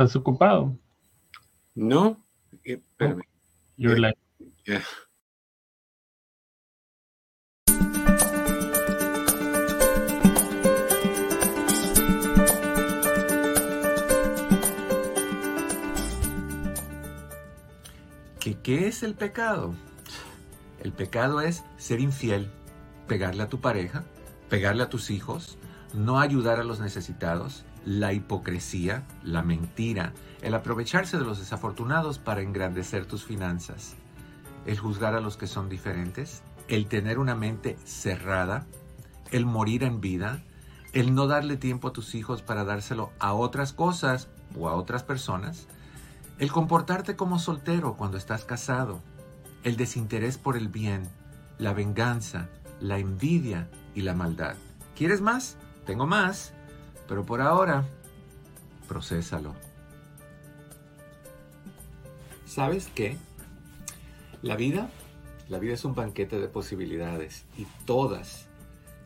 ¿Estás ocupado? No. Eh, espérame. You're Eh, like, Yeah. ¿Qué, ¿Qué es el pecado? El pecado es ser infiel, pegarle a tu pareja, pegarle a tus hijos, no ayudar a los necesitados, la hipocresía, la mentira, el aprovecharse de los desafortunados para engrandecer tus finanzas, el juzgar a los que son diferentes, el tener una mente cerrada, el morir en vida, el no darle tiempo a tus hijos para dárselo a otras cosas o a otras personas, el comportarte como soltero cuando estás casado, el desinterés por el bien, la venganza, la envidia y la maldad. ¿Quieres más? Tengo más, pero por ahora, procésalo. ¿Sabes qué? La vida, la vida es un banquete de posibilidades y todas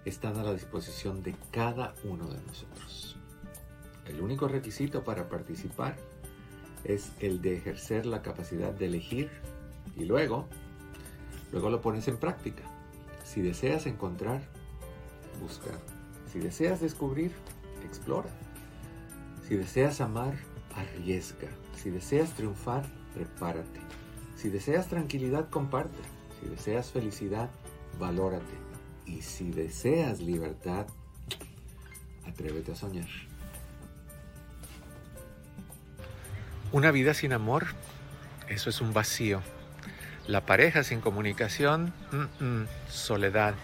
están a la disposición de cada uno de nosotros. El único requisito para participar es el de ejercer la capacidad de elegir y luego, luego lo pones en práctica. Si deseas encontrar, busca. Si deseas descubrir, explora. Si deseas amar, arriesga. Si deseas triunfar, prepárate. Si deseas tranquilidad, comparte. Si deseas felicidad, valórate. Y si deseas libertad, atrévete a soñar. Una vida sin amor, eso es un vacío. La pareja sin comunicación, mm, mm, soledad.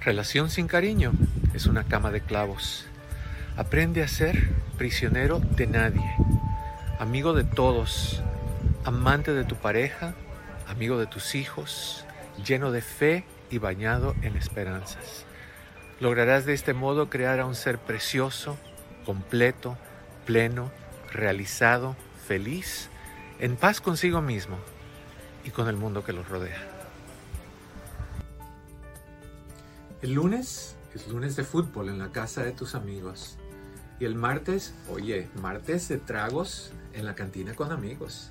Relación sin cariño, es una cama de clavos. Aprende a ser prisionero de nadie, amigo de todos, amante de tu pareja, amigo de tus hijos, lleno de fe y bañado en esperanzas. Lograrás de este modo crear a un ser precioso, completo, pleno, realizado, feliz, en paz consigo mismo y con el mundo que los rodea. El lunes es lunes de fútbol en la casa de tus amigos. Y el martes, oye, martes de tragos en la cantina con amigos.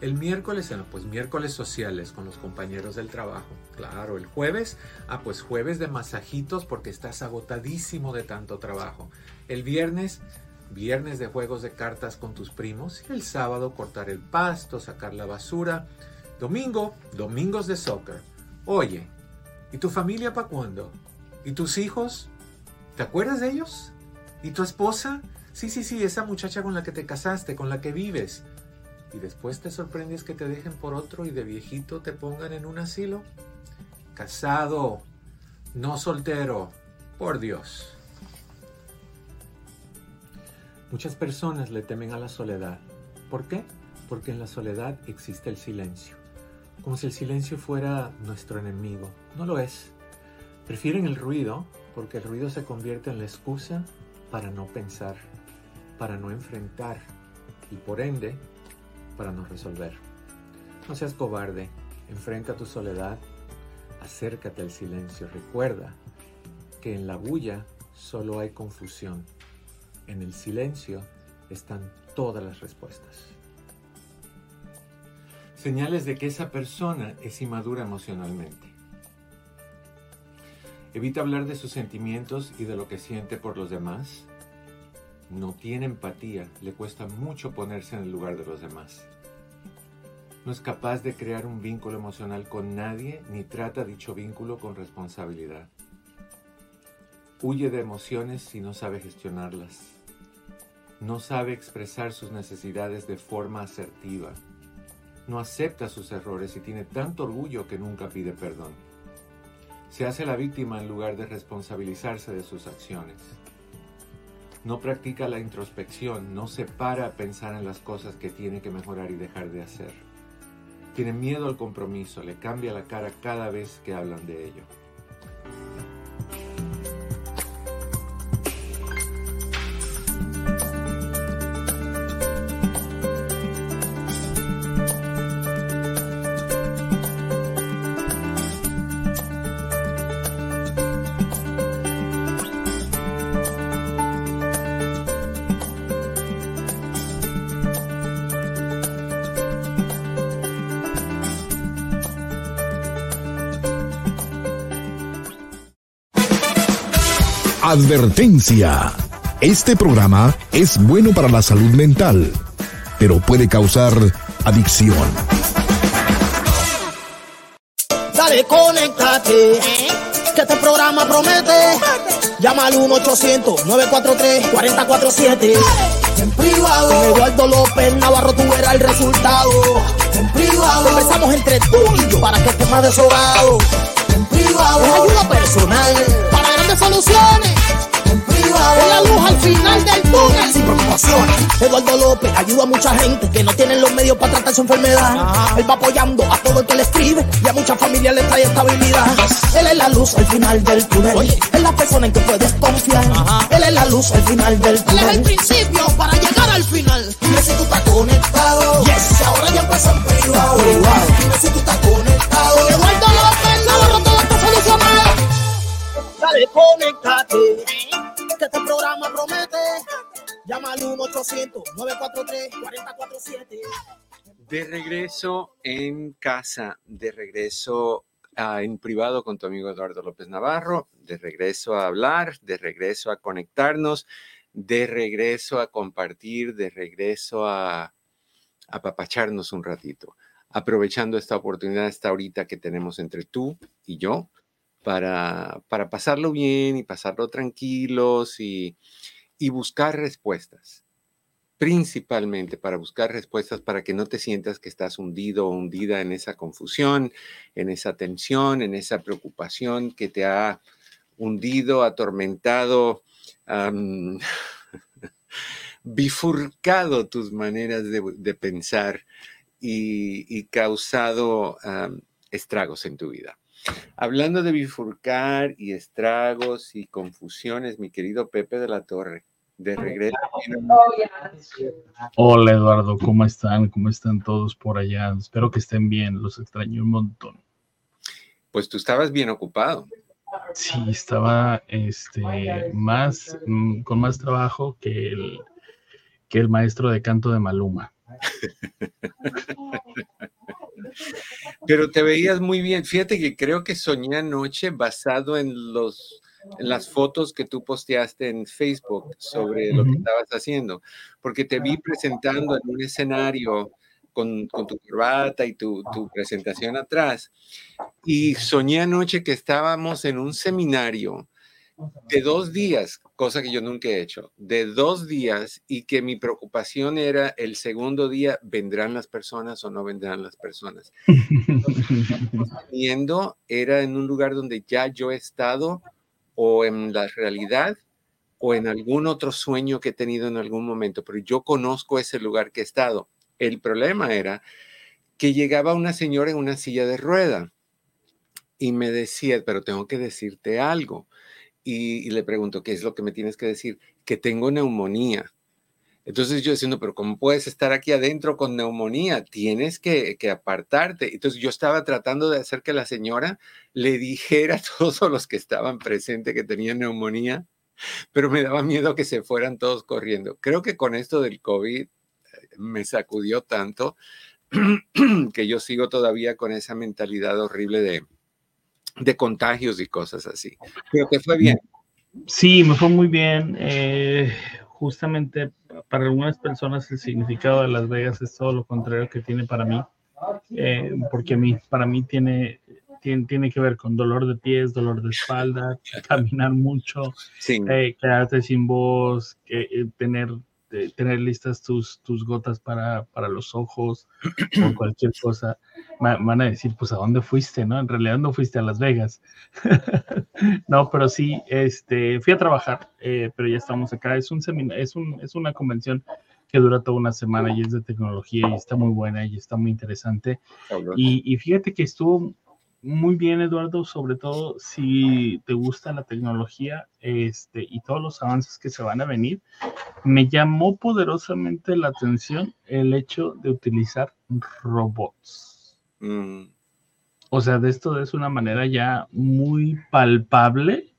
El miércoles, pues miércoles sociales con los compañeros del trabajo. Claro, el jueves, ah, pues jueves de masajitos porque estás agotadísimo de tanto trabajo. El viernes, viernes de juegos de cartas con tus primos. El sábado, cortar el pasto, sacar la basura. Domingo, domingos de soccer. Oye, ¿y tu familia para cuándo? ¿Y tus hijos? ¿Te acuerdas de ellos? ¿Y tu esposa? Sí, sí, sí, esa muchacha con la que te casaste, con la que vives. Y después te sorprendes que te dejen por otro y de viejito te pongan en un asilo. Casado, no soltero, por Dios. Muchas personas le temen a la soledad. ¿Por qué? Porque en la soledad existe el silencio. Como si el silencio fuera nuestro enemigo. No lo es. Prefieren el ruido porque el ruido se convierte en la excusa para no pensar, para no enfrentar y por ende para no resolver. No seas cobarde, enfrenta tu soledad, acércate al silencio, recuerda que en la bulla solo hay confusión, en el silencio están todas las respuestas. Señales de que esa persona es inmadura emocionalmente. Evita hablar de sus sentimientos y de lo que siente por los demás. No tiene empatía, le cuesta mucho ponerse en el lugar de los demás. No es capaz de crear un vínculo emocional con nadie ni trata dicho vínculo con responsabilidad. Huye de emociones si no sabe gestionarlas. No sabe expresar sus necesidades de forma asertiva. No acepta sus errores y tiene tanto orgullo que nunca pide perdón. Se hace la víctima en lugar de responsabilizarse de sus acciones. No practica la introspección, no se para a pensar en las cosas que tiene que mejorar y dejar de hacer. Tiene miedo al compromiso, le cambia la cara cada vez que hablan de ello. Advertencia. Este programa es bueno para la salud mental, pero puede causar adicción. Dale, conéctate. Que este programa promete. Llama al 1-800-943-4047. En privado. Con Eduardo López Navarro tú verás el resultado. En privado. Conversamos entre tú y yo para que estés más desolado. En privado. Es ayuda personal. Para grandes soluciones. Es la luz al final del túnel. Sin preocupaciones. Eduardo López ayuda a mucha gente que no tienen los medios para tratar su enfermedad. Él va apoyando a todo el que le escribe y a muchas familias le trae estabilidad. Él es la luz al final del túnel. Oye, es la persona en que puedes confiar. Él es la luz al final del túnel. Él es el principio para llegar al final. Dime si tú estás conectado. Yes. Ahora ya empieza en privado. Dime si tú estás conectado. Eduardo López Navarro, todo está solucionado. Dale, conéctate. Que este programa promete. Llama al 1-800-943-4047. De regreso en casa, de regreso ah, en privado con tu amigo Eduardo López Navarro, de regreso a hablar, de regreso a conectarnos, de regreso a compartir, de regreso a apapacharnos un ratito, aprovechando esta oportunidad, esta ahorita que tenemos entre tú y yo, para, para pasarlo bien y pasarlo tranquilos y, y buscar respuestas principalmente para buscar respuestas para que no te sientas que estás hundido o hundida en esa confusión, en esa tensión, en esa preocupación que te ha hundido, atormentado, bifurcado tus maneras de, pensar y, y causado estragos en tu vida. Hablando de bifurcar y estragos y confusiones, mi querido Pepe de la Torre, de regreso. Hola Eduardo, ¿cómo están? ¿Cómo están todos por allá? Espero que estén bien, los extraño un montón. Pues tú estabas bien ocupado. Sí, estaba este, más, mm, con más trabajo que el, que el maestro de canto de Maluma. Pero te veías muy bien. Fíjate que creo que soñé anoche basado en los en las fotos que tú posteaste en Facebook sobre lo que estabas haciendo, porque te vi presentando en un escenario con, con tu corbata y tu, tu presentación atrás, y soñé anoche que estábamos en un seminario de dos días, cosa que yo nunca he hecho, de dos días, y que mi preocupación era el segundo día, ¿vendrán las personas o no vendrán las personas? Viendo, era en un lugar donde ya yo he estado o en la realidad o en algún otro sueño que he tenido en algún momento, pero yo conozco ese lugar que he estado. El problema era que llegaba una señora en una silla de rueda y me decía, pero tengo que decirte algo. Y, le pregunto, ¿qué es lo que me tienes que decir? Que tengo neumonía. Entonces yo diciendo, pero ¿cómo puedes estar aquí adentro con neumonía? Tienes que, que apartarte. Entonces yo estaba tratando de hacer que la señora le dijera a todos los que estaban presentes que tenían neumonía, pero me daba miedo que se fueran todos corriendo. Creo que con esto del COVID eh, me sacudió tanto que yo sigo todavía con esa mentalidad horrible de, de contagios y cosas así. Pero que fue bien. Sí, me fue muy bien. eh, justamente para algunas personas el significado de Las Vegas es todo lo contrario que tiene para mí, eh, porque a mí, para mí tiene, tiene, tiene que ver con dolor de pies, dolor de espalda, caminar mucho, Sí, eh, quedarte sin voz, tener, eh, tener listas tus, tus gotas para, para los ojos o cualquier cosa. Van a decir, pues, ¿a dónde fuiste? ¿No? En realidad no fuiste a Las Vegas. no, pero sí, este, fui a trabajar, eh, pero ya estamos acá. Es, un es, un, es una convención que dura toda una semana y es de tecnología y está muy buena y está muy interesante. Y, y fíjate que estuvo muy bien, Eduardo, sobre todo si te gusta la tecnología este, y todos los avances que se van a venir. Me llamó poderosamente la atención el hecho de utilizar robots. Mm, O sea, de esto es una manera ya muy palpable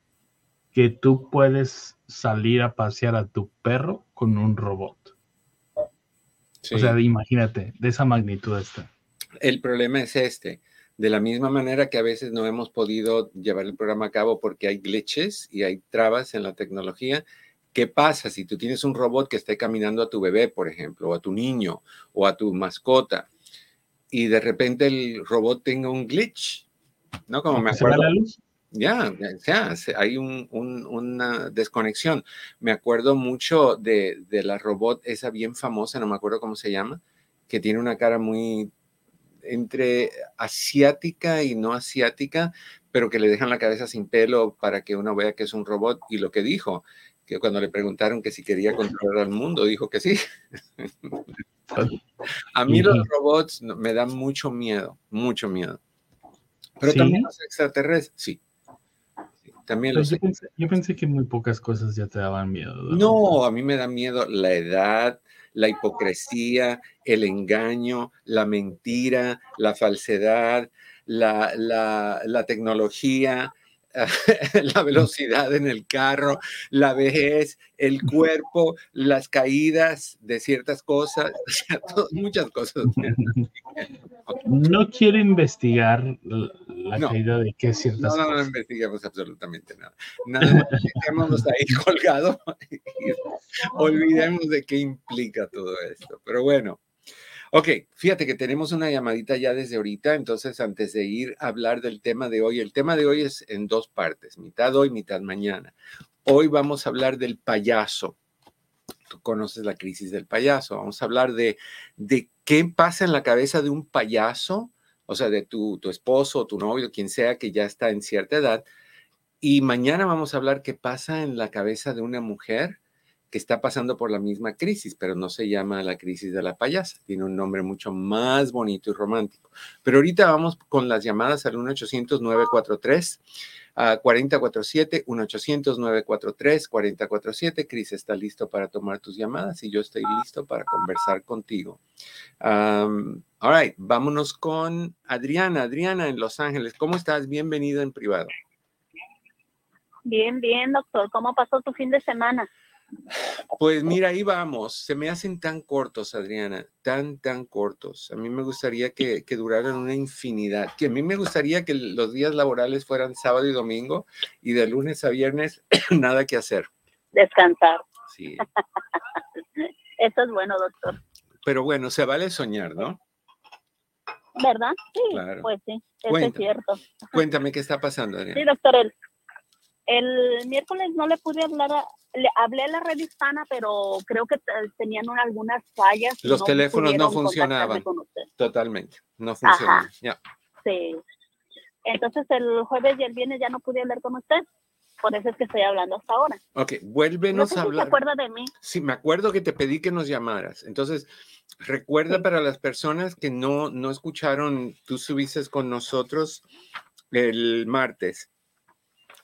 que tú puedes salir a pasear a tu perro con un robot. sí. O sea, imagínate, de esa magnitud está. El problema es este. De la misma manera que a veces no hemos podido llevar el programa a cabo porque hay glitches y hay trabas en la tecnología, ¿qué pasa si tú tienes un robot que esté caminando a tu bebé, por ejemplo, o a tu niño, o a tu mascota, y de repente el robot tenga un glitch? ¿No? Como me acuerdo. Ya, ya, hay una desconexión. Me acuerdo mucho de, de, la robot, esa bien famosa, no me acuerdo cómo se llama, que tiene una cara muy entre asiática y no asiática, pero que le dejan la cabeza sin pelo para que uno vea que es un robot. Y lo que dijo, que cuando le preguntaron que si quería controlar al mundo, dijo que sí. A mí los robots me dan mucho miedo, mucho miedo. Pero también los extraterrestres, sí. También pues yo, pensé, que muy pocas cosas ya te daban miedo. ¿no? a mí me da miedo la edad, la hipocresía, el engaño, la mentira, la falsedad, la, la, la tecnología, la velocidad en el carro, la vejez, el cuerpo, las caídas de ciertas cosas, muchas cosas. No quiero investigar la caída de qué ciertas no, no, No, investigamos absolutamente nada. Nada más dejémonos ahí colgado y olvidemos de qué implica todo esto. Pero bueno, Ok, fíjate que tenemos una llamadita ya desde ahorita, entonces antes de ir a hablar del tema de hoy, el tema de hoy es en dos partes, mitad hoy, mitad mañana. Hoy vamos a hablar del payaso. Tú conoces la crisis del payaso. Vamos a hablar de, de qué pasa en la cabeza de un payaso, o sea, de tu, tu esposo, tu novio, quien sea que ya está en cierta edad. Y mañana vamos a hablar qué pasa en la cabeza de una mujer que está pasando por la misma crisis, pero no se llama la crisis de la payasa, tiene un nombre mucho más bonito y romántico. Pero ahorita vamos con las llamadas al 1-800-943. a 4047, 1-800-943-4047. Cris está listo para tomar tus llamadas y yo estoy listo para conversar contigo. all right, vámonos con Adriana. Adriana en Los Ángeles, ¿cómo estás? Bienvenido en privado. Bien, bien, doctor. ¿Cómo pasó tu fin de semana? Pues mira, ahí vamos. Se me hacen tan cortos, Adriana, tan, tan cortos. A mí me gustaría que, duraran una infinidad. Que a mí me gustaría que los días laborales fueran sábado y domingo y de lunes a viernes nada que hacer. Descansar. Sí. Eso es bueno, doctor. Pero bueno, se vale soñar, ¿no? ¿Verdad? Sí, pues sí, eso es cierto. Cuéntame qué está pasando, Adriana. Sí, doctor, el, el miércoles no le pude hablar, le hablé a la red hispana, pero creo que tenían algunas fallas. Los teléfonos no funcionaban. Totalmente, no funcionaban. Sí. Entonces el jueves y el viernes ya no pude hablar con usted. Por eso es que estoy hablando hasta ahora. Ok, vuélvenos a hablar. ¿Se acuerda de mí? Sí, me acuerdo que te pedí que nos llamaras. Entonces, recuerda para las personas que no, no escucharon, tú subiste con nosotros el martes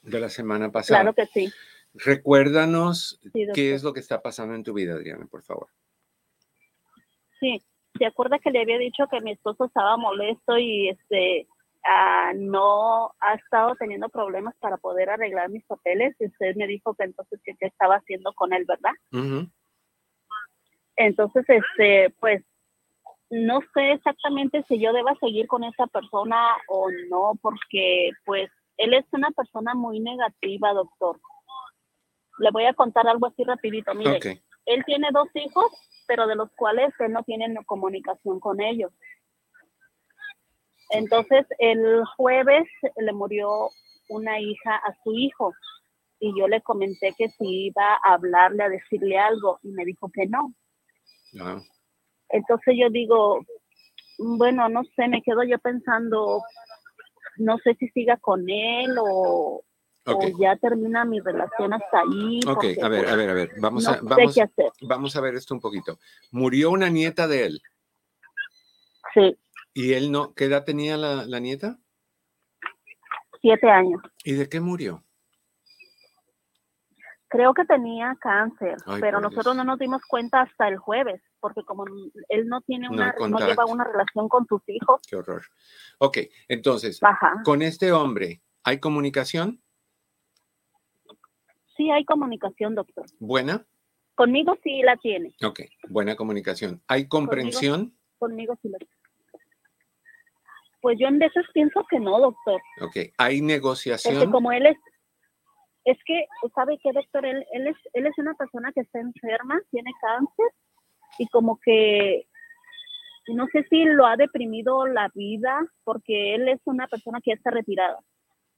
de la semana pasada. Claro que sí. Recuérdanos qué es lo que está pasando en tu vida, Adriana, por favor. Sí, ¿se acuerda que le había dicho que mi esposo estaba molesto y este ah, no ha estado teniendo problemas para poder arreglar mis papeles? Y usted me dijo que entonces qué estaba haciendo con él, ¿verdad? Entonces, este, pues no sé exactamente si yo deba seguir con esa persona o no, porque pues él es una persona muy negativa, doctor. Le voy a contar algo así rapidito. Mire, él tiene dos hijos, pero de los cuales él no tiene comunicación con ellos. Entonces, el jueves le murió una hija a su hijo y yo le comenté que si iba a hablarle, a decirle algo y me dijo que no. Ah. Entonces yo digo, bueno, no sé, me quedo yo pensando, no sé si siga con él o, ya termina mi relación hasta ahí. Ok, a ver, a ver, a ver, vamos a, vamos, vamos a ver esto un poquito. Murió una nieta de él. Sí. ¿Y él no? ¿Qué edad tenía la, nieta? Siete años. ¿Y de qué murió? Creo que tenía cáncer, pero nosotros no nos dimos cuenta hasta el jueves, porque como él no tiene una, no, lleva una relación con sus hijos. Qué horror. Ok, entonces, con este hombre, ¿hay comunicación? Sí, hay comunicación, doctor. ¿Buena? Conmigo sí la tiene. Ok, buena comunicación. ¿Hay comprensión? Conmigo, sí la Pues yo en veces pienso que no, doctor. Ok, ¿hay negociación? Porque como él es, es que, ¿sabe qué, doctor? Él, él, es, él es una persona que está enferma, tiene cáncer y como que no sé si lo ha deprimido la vida porque él es una persona que ya está retirada.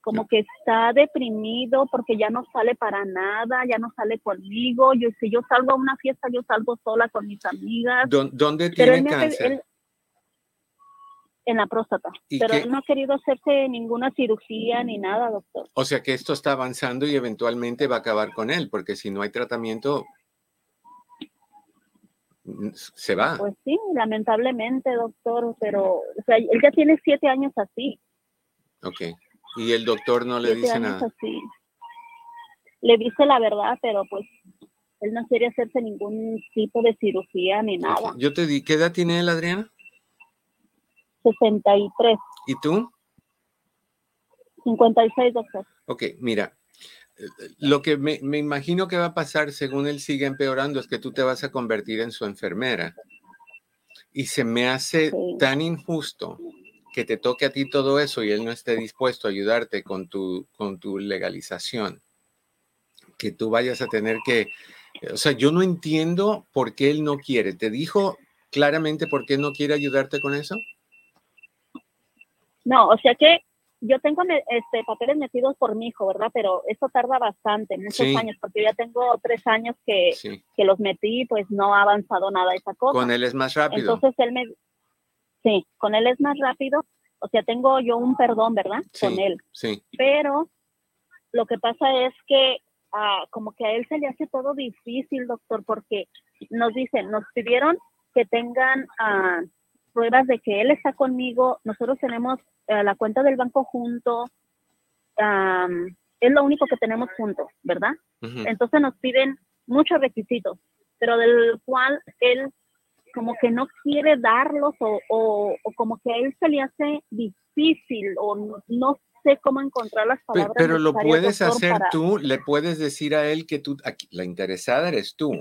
Como que está deprimido porque ya no sale para nada, ya no sale conmigo. Yo si yo salgo a una fiesta, yo salgo sola con mis amigas. ¿Dónde tiene cáncer? en la próstata. Pero él no ha querido hacerse ninguna cirugía ni nada, doctor. O sea que esto está avanzando y eventualmente va a acabar con él, porque si no hay tratamiento, se va. Pues sí, lamentablemente, doctor, pero o sea, él ya tiene siete años así. Ok. ¿Y el doctor no le dice nada? Así. Le dice la verdad, pero pues él no quiere hacerse ningún tipo de cirugía ni nada. Yo te di, ¿qué edad tiene él, Adriana? 63. ¿Y tú? 56, doctor. Ok, mira, lo que me, imagino que va a pasar según él sigue empeorando es que tú te vas a convertir en su enfermera. Y se me hace tan injusto que te toque a ti todo eso y él no esté dispuesto a ayudarte con tu, con tu legalización. Que tú vayas a tener que... O sea, yo no entiendo por qué él no quiere. ¿Te dijo claramente por qué no quiere ayudarte con eso? No, o sea que yo tengo este, papeles metidos por mi hijo, ¿verdad? Pero eso tarda bastante, muchos años, porque ya tengo tres años que, que los metí, pues no ha avanzado nada esa cosa. Con él es más rápido. Entonces él me... Sí, con él es más rápido. O sea, tengo yo un perdón, ¿verdad? con él. Sí. Pero lo que pasa es que ah, como que a él se le hace todo difícil, doctor, porque nos dicen, nos pidieron que tengan uh, pruebas de que él está conmigo, nosotros tenemos eh, la cuenta del banco junto, es lo único que tenemos juntos, ¿verdad? Entonces nos piden muchos requisitos, pero del cual él como que no quiere darlos o, o, como que a él se le hace difícil o no sé cómo encontrar las palabras. Pero, lo puedes hacer tú, le puedes decir a él que tú, aquí, la interesada eres tú,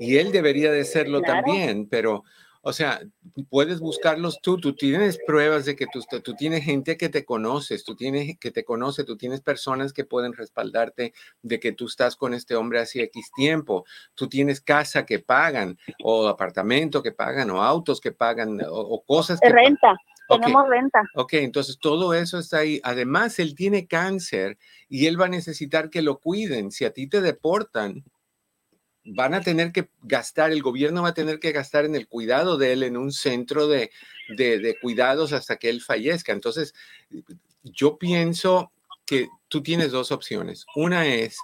y él debería de serlo también, pero o sea, puedes buscarlos tú, tú tienes pruebas de que tú, tú tienes gente que te conoces, tú tienes que te conoce, tú tienes personas que pueden respaldarte de que tú estás con este hombre hace X tiempo, tú tienes casa que pagan o apartamento que pagan o autos que pagan o, cosas que renta. Tenemos renta. Ok, entonces todo eso está ahí. Además, él tiene cáncer y él va a necesitar que lo cuiden. Si a ti te deportan, van a tener que gastar, el gobierno va a tener que gastar en el cuidado de él en un centro de, de, cuidados hasta que él fallezca. Entonces, yo pienso que tú tienes dos opciones. Una es,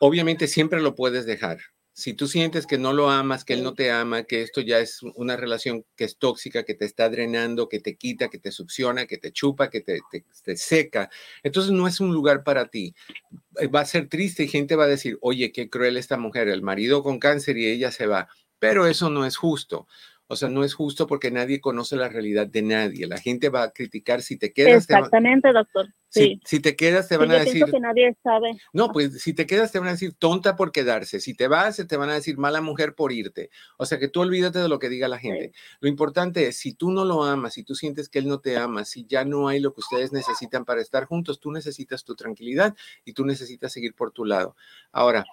obviamente siempre lo puedes dejar, si tú sientes que no lo amas, que él no te ama, que esto ya es una relación que es tóxica, que te está drenando, que te quita, que te succiona, que te chupa, que te, te, seca, entonces no es un lugar para ti. Eh, va a ser triste y gente va a decir, oye, qué cruel esta mujer, el marido con cáncer y ella se va. Pero eso no es justo. O sea, no es justo porque nadie conoce la realidad de nadie. La gente va a criticar si te quedas. Exactamente, doctor. Sí. Si, te quedas, te van a decir. que nadie sabe. No, pues si te quedas, te van a decir tonta por quedarse. Si te vas, te van a decir mala mujer por irte. O sea que tú olvídate de lo que diga la gente. Lo importante es, si tú no lo amas, si tú sientes que él no te ama, si ya no hay lo que ustedes necesitan para estar juntos, tú necesitas tu tranquilidad y tú necesitas seguir por tu lado. Ahora,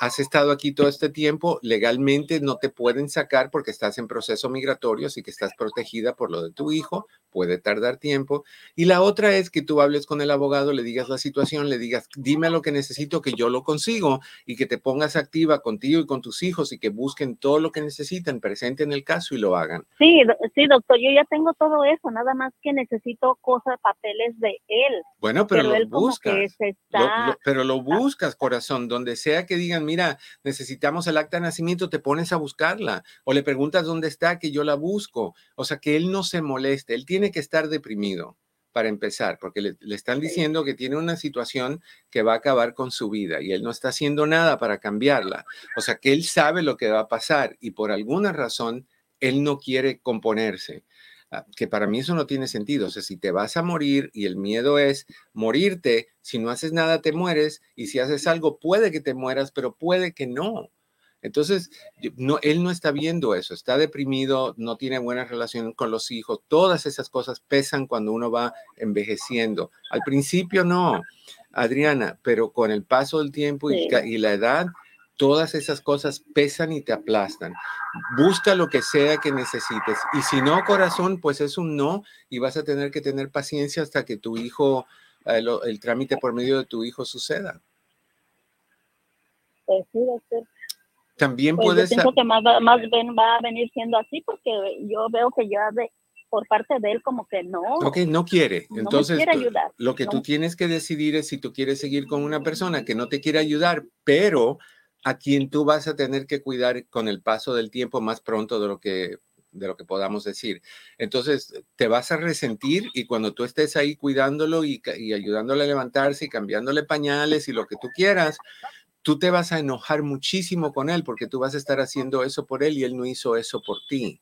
has estado aquí todo este tiempo, legalmente no te pueden sacar porque estás en proceso migratorio, así que estás protegida por lo de tu hijo, puede tardar tiempo. Y la otra es que tú hables con el abogado, le digas la situación, le digas, dime lo que necesito, que yo lo consigo y que te pongas activa contigo y con tus hijos y que busquen todo lo que necesitan, presenten el caso y lo hagan. Sí, sí, doctor, yo ya tengo todo eso, nada más que necesito cosas, papeles de él. Bueno, pero, lo buscas. pero lo buscas, corazón, donde sea que digan, mira, necesitamos el acta de nacimiento, te pones a buscarla o le preguntas dónde está, que yo la busco. O sea, que él no se moleste, él tiene que estar deprimido para empezar, porque le, le, están diciendo que tiene una situación que va a acabar con su vida y él no está haciendo nada para cambiarla. O sea, que él sabe lo que va a pasar y por alguna razón él no quiere componerse. Ah, que para mí eso no tiene sentido. O sea, si te vas a morir y el miedo es morirte, si no haces nada te mueres y si haces algo puede que te mueras, pero puede que no. Entonces, no, él no está viendo eso, está deprimido, no tiene buena relación con los hijos, todas esas cosas pesan cuando uno va envejeciendo. Al principio no, Adriana, pero con el paso del tiempo y, y la edad, todas esas cosas pesan y te aplastan. Busca lo que sea que necesites. Y si no, corazón, pues es un no y vas a tener que tener paciencia hasta que tu hijo, eh, el, trámite por medio de tu hijo suceda. Pues sí, doctor. También pues puedes... Yo pienso que más, más bien va a venir siendo así porque yo veo que ya de, por parte de él como que no. Ok, no quiere. Entonces, lo que tú tienes que decidir es si tú quieres seguir con una persona que no te quiere ayudar, pero a quien tú vas a tener que cuidar con el paso del tiempo más pronto de lo que de lo que podamos decir. Entonces, te vas a resentir y cuando tú estés ahí cuidándolo y, y ayudándole a levantarse y cambiándole pañales y lo que tú quieras, tú te vas a enojar muchísimo con él porque tú vas a estar haciendo eso por él y él no hizo eso por ti.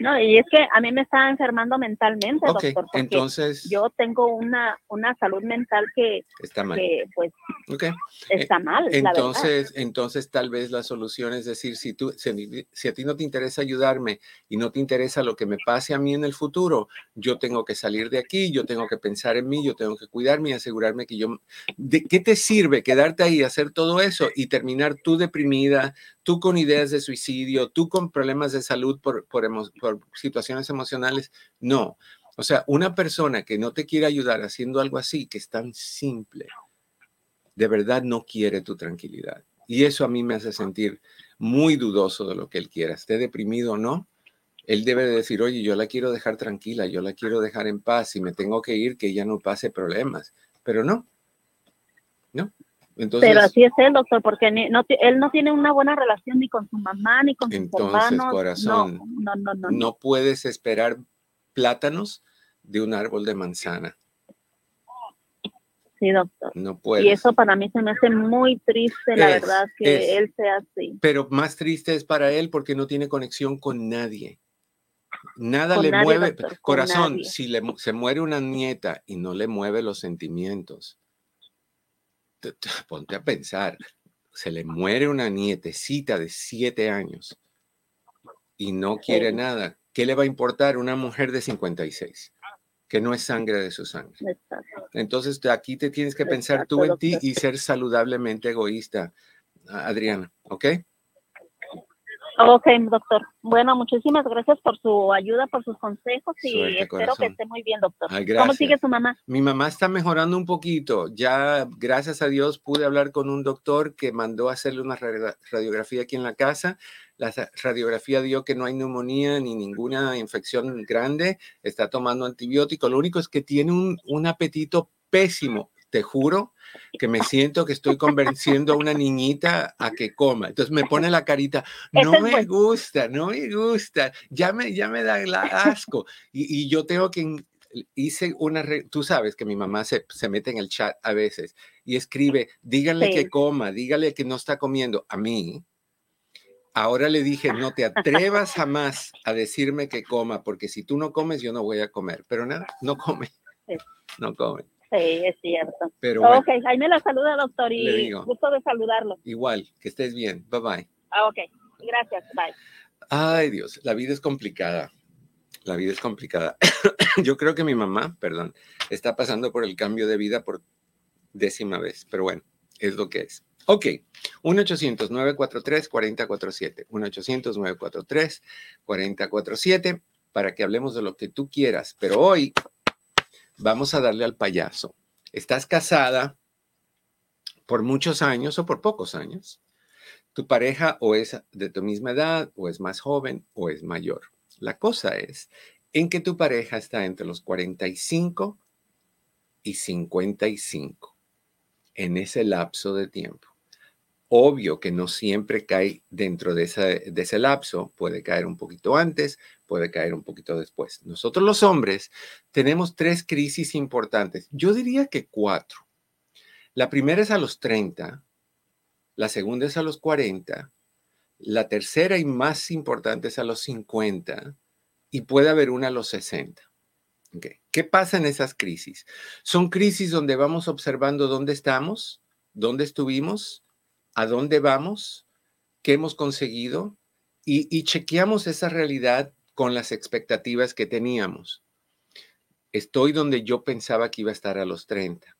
No, y es que a mí me está enfermando mentalmente, doctor. Porque entonces. Yo tengo una, una salud mental que. Está mal. pues. Okay. Está mal. Entonces, entonces, tal vez la solución es decir: si, tú, si, a ti no te interesa ayudarme y no te interesa lo que me pase a mí en el futuro, yo tengo que salir de aquí, yo tengo que pensar en mí, yo tengo que cuidarme y asegurarme que yo. ¿De qué te sirve quedarte ahí, hacer todo eso y terminar tú deprimida, tú con ideas de suicidio, tú con problemas de salud por, por, situaciones emocionales. No. O sea, una persona que no te quiere ayudar haciendo algo así, que es tan simple, de verdad no quiere tu tranquilidad. Y eso a mí me hace sentir muy dudoso de lo que él quiera, esté deprimido o no. Él debe decir, oye, yo la quiero dejar tranquila, yo la quiero dejar en paz y me tengo que ir, que ella no pase problemas. Pero no, no, pero así es él, doctor, porque no, él no tiene una buena relación ni con su mamá ni con sus entonces, corazón, no, no, no, no, puedes esperar plátanos de un árbol de manzana. Sí, doctor. No puedes. Y eso para mí se me hace muy triste, la verdad, que él sea así. Pero más triste es para él porque no tiene conexión con nadie. Nada le mueve, corazón, si le, se muere una nieta y no le mueve los sentimientos, ponte a pensar, se le muere una nietecita de siete años y no quiere nada. ¿Qué le va a importar una mujer de 56? Que no es sangre de su sangre. Entonces aquí te tienes que pensar tú en ti y ser saludablemente egoísta, Adriana, ¿ok? Ok, doctor. Bueno, muchísimas gracias por su ayuda, por sus consejos y espero que esté muy bien, doctor. ¿Cómo sigue su mamá? Mi mamá está mejorando un poquito. Ya, gracias a Dios, pude hablar con un doctor que mandó a hacerle una radiografía aquí en la casa. La radiografía dio que no hay neumonía ni ninguna infección grande. Está tomando antibiótico. Lo único es que tiene un, un apetito pésimo. Te juro que me siento que estoy convenciendo a una niñita a que coma. Entonces me pone la carita, no me gusta, no me gusta, ya me, ya me da asco. Y, yo tengo que, hice una, tú sabes que mi mamá se, se, mete en el chat a veces y escribe, díganle que coma, dígale que no está comiendo. A mí, ahora le dije, no te atrevas jamás a decirme que coma, porque si tú no comes, yo no voy a comer. Pero nada, no come. No come. Sí, es cierto. Pero ok, ahí me la saluda, doctor, y gusto de saludarlo. Igual, que estés bien. Bye bye. Ah, ok, gracias, bye. Ay, Dios, la vida es complicada. La vida es complicada. Yo creo que mi mamá, perdón, está pasando por el cambio de vida por décima vez, pero bueno, es lo que es. Ok, 1-800-943-4047. 1-800-943-4047 para que hablemos de lo que tú quieras. Pero hoy vamos a darle al payaso. Estás casada por muchos años o por pocos años. Tu pareja o es de tu misma edad o es más joven o es mayor. La cosa es en que tu pareja está entre los 45 y 55 en ese lapso de tiempo. Obvio que no siempre cae dentro de ese, lapso, puede caer un poquito antes, puede caer un poquito después. Nosotros los hombres tenemos tres crisis importantes. Yo diría que cuatro. La primera es a los 30, la segunda es a los 40, la tercera y más importante es a los 50 y puede haber una a los 60. ¿Qué pasa en esas crisis? Son crisis donde vamos observando dónde estamos, dónde estuvimos, a dónde vamos qué hemos conseguido y, chequeamos esa realidad con las expectativas que teníamos. Estoy donde yo pensaba que iba a estar a los 30.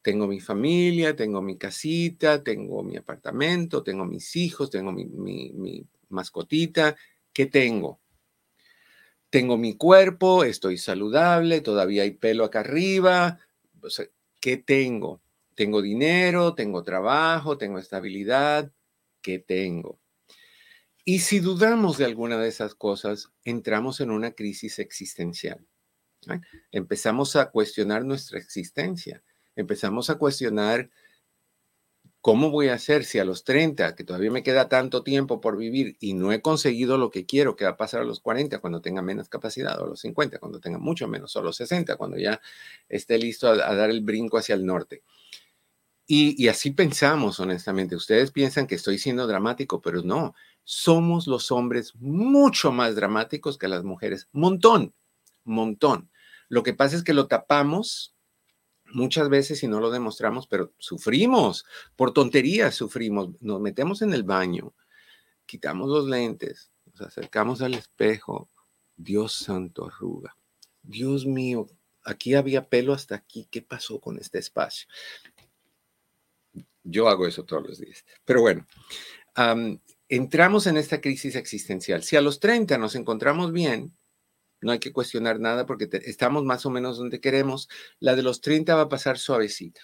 Tengo mi familia, tengo mi casita, tengo mi apartamento, tengo mis hijos, tengo mi, mascotita. ¿Qué tengo? Tengo mi cuerpo, estoy saludable, todavía hay pelo acá arriba. ¿Qué tengo? Tengo dinero, tengo trabajo, tengo estabilidad. ¿Qué tengo? Y si dudamos de alguna de esas cosas, entramos en una crisis existencial. Empezamos a cuestionar nuestra existencia, empezamos a cuestionar cómo voy a hacer si a los 30, que todavía me queda tanto tiempo por vivir y no he conseguido lo que quiero, que va a pasar a los 40 cuando tenga menos capacidad, o a los 50 cuando tenga mucho menos, o a los 60 cuando ya esté listo a dar el brinco hacia el norte. Y, así pensamos, honestamente. Ustedes piensan que estoy siendo dramático, pero no. Somos los hombres mucho más dramáticos que las mujeres. Montón, montón. Lo que pasa es que lo tapamos muchas veces y no lo demostramos, pero sufrimos. Por tonterías sufrimos. Nos metemos en el baño, quitamos los lentes, nos acercamos al espejo. Dios santo arruga. Dios mío, aquí había pelo hasta aquí. ¿Qué pasó con este espacio? Yo hago eso todos los días. Pero bueno, entramos en esta crisis existencial. Si a los 30 nos encontramos bien, no hay que cuestionar nada porque estamos más o menos donde queremos. La de los 30 va a pasar suavecita.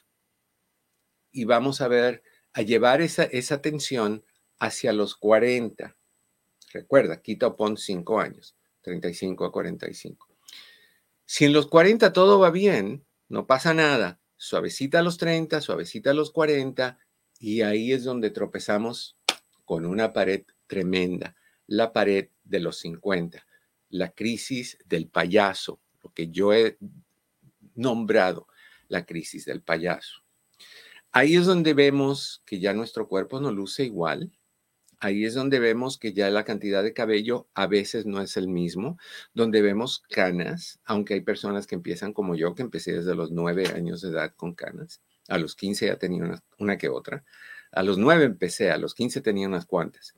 Y vamos a ver, a llevar esa, esa tensión hacia los 40. Recuerda, quita o pon 5 años, 35 a 45. Si en los 40 todo va bien, no pasa nada, suavecita a los 30, suavecita a los 40, y ahí es donde tropezamos con una pared tremenda, la pared de los 50, la crisis del payaso, lo que yo he nombrado la crisis del payaso. Ahí es donde vemos que ya nuestro cuerpo no luce igual, ahí es donde vemos que ya la cantidad de cabello a veces no es el mismo, donde vemos canas, aunque hay personas que empiezan como yo, que empecé desde los nueve años de edad con canas, a los 15 ya tenía una, que otra, a los nueve empecé, a los 15 tenía unas cuantas.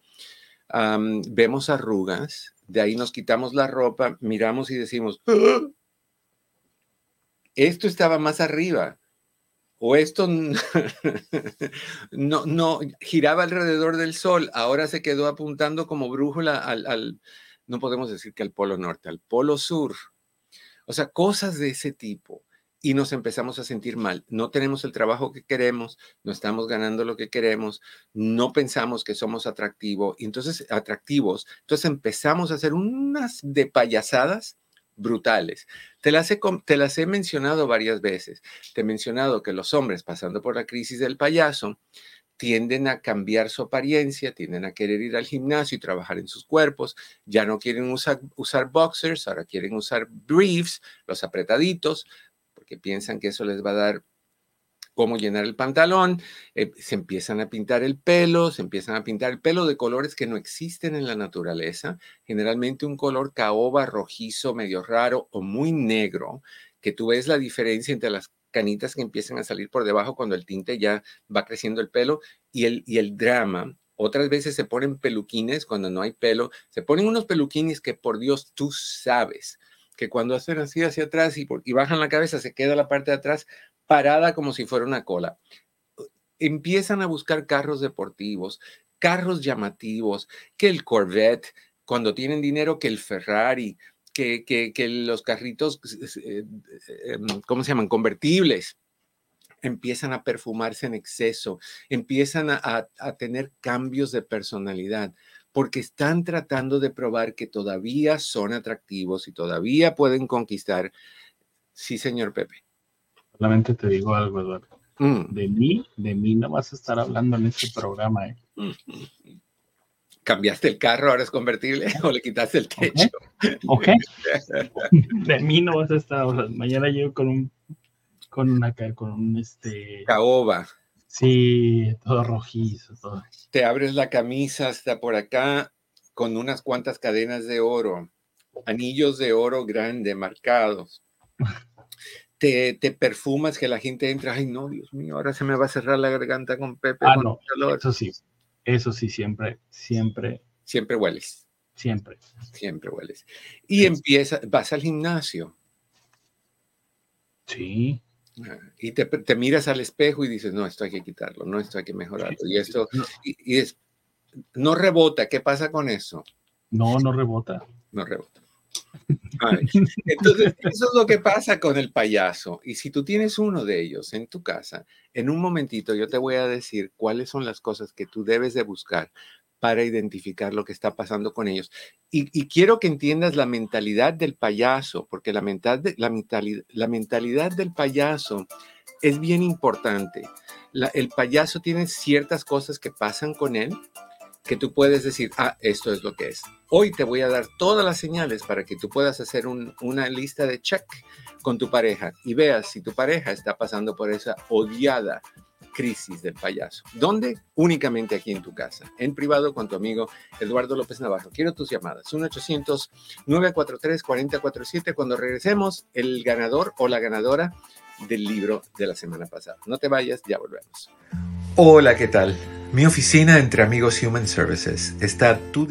vemos arrugas, de ahí nos quitamos la ropa, miramos y decimos, ¡Ah! esto estaba más arriba, o esto no, no giraba alrededor del sol, ahora se quedó apuntando como brújula al, no podemos decir que al polo norte, al polo sur. O sea, cosas de ese tipo. Y nos empezamos a sentir mal. No tenemos el trabajo que queremos, no estamos ganando lo que queremos, no pensamos que somos atractivos, entonces atractivos. Entonces empezamos a hacer unas de payasadas brutales. Te las, he, te las he mencionado varias veces. Te he mencionado que los hombres pasando por la crisis del payaso tienden a cambiar su apariencia, tienden a querer ir al gimnasio y trabajar en sus cuerpos, ya no quieren usar, usar boxers, ahora quieren usar briefs, los apretaditos, porque piensan que eso les va a dar cómo llenar el pantalón, eh, se empiezan a pintar el pelo, se empiezan a pintar el pelo de colores que no existen en la naturaleza, generalmente un color caoba, rojizo, medio raro o muy negro, que tú ves la diferencia entre las canitas que empiezan a salir por debajo cuando el tinte ya va creciendo el pelo y el, y el drama. Otras veces se ponen peluquines cuando no hay pelo, se ponen unos peluquines que por Dios tú sabes que cuando hacen así hacia atrás y, y bajan la cabeza se queda la parte de atrás parada como si fuera una cola. Empiezan a buscar carros deportivos, carros llamativos, que el Corvette, cuando tienen dinero, que el Ferrari, que, los carritos, eh, em, ¿cómo se llaman? Convertibles. Empiezan a perfumarse en exceso, empiezan a tener cambios de personalidad porque están tratando de probar que todavía son atractivos y todavía pueden conquistar. Sí, señor Pepe. Solamente te digo algo, Eduardo. Mm. De mí, de mí no vas a estar hablando en este programa. ¿eh? ¿Cambiaste el carro, ahora es convertible o le quitaste el techo? Ok. de mí no vas a estar hablando. Mañana llego con un, con una, con un, este... Caoba. Sí, todo rojizo, todo. Te abres la camisa hasta por acá con unas cuantas cadenas de oro, anillos de oro grande marcados te, perfumas que la gente entra, ay no, Dios mío, ahora se me va a cerrar la garganta con Pepe. Ah, no, eso sí. eso sí, siempre, siempre. Siempre hueles. Siempre. Siempre hueles. Y empieza, vas al gimnasio. Sí. Ah, y te, miras al espejo y dices, no, esto hay que quitarlo, no, esto hay que mejorarlo. Y esto, y, es, no rebota. ¿Qué pasa con eso? No, no rebota. No rebota. Entonces, eso es lo que pasa con el payaso. Y si tú tienes uno de ellos en tu casa, en un momentito yo te voy a decir cuáles son las cosas que tú debes de buscar para identificar lo que está pasando con ellos. Y, quiero que entiendas la mentalidad del payaso, porque la, la, la mentalidad del payaso es bien importante. el payaso tiene ciertas cosas que pasan con él que tú puedes decir, ah, esto es lo que es. Hoy te voy a dar todas las señales para que tú puedas hacer una lista de check con tu pareja y veas si tu pareja está pasando por esa odiada crisis del payaso. ¿Dónde? Únicamente aquí en tu casa, en privado con tu amigo Eduardo López Navarro. Quiero tus llamadas. 1-800-943-4047. Cuando regresemos, el ganador o la ganadora del libro de la semana pasada. No te vayas, ya volvemos. Hola, ¿qué tal? Mi oficina entre amigos Human Services está tu...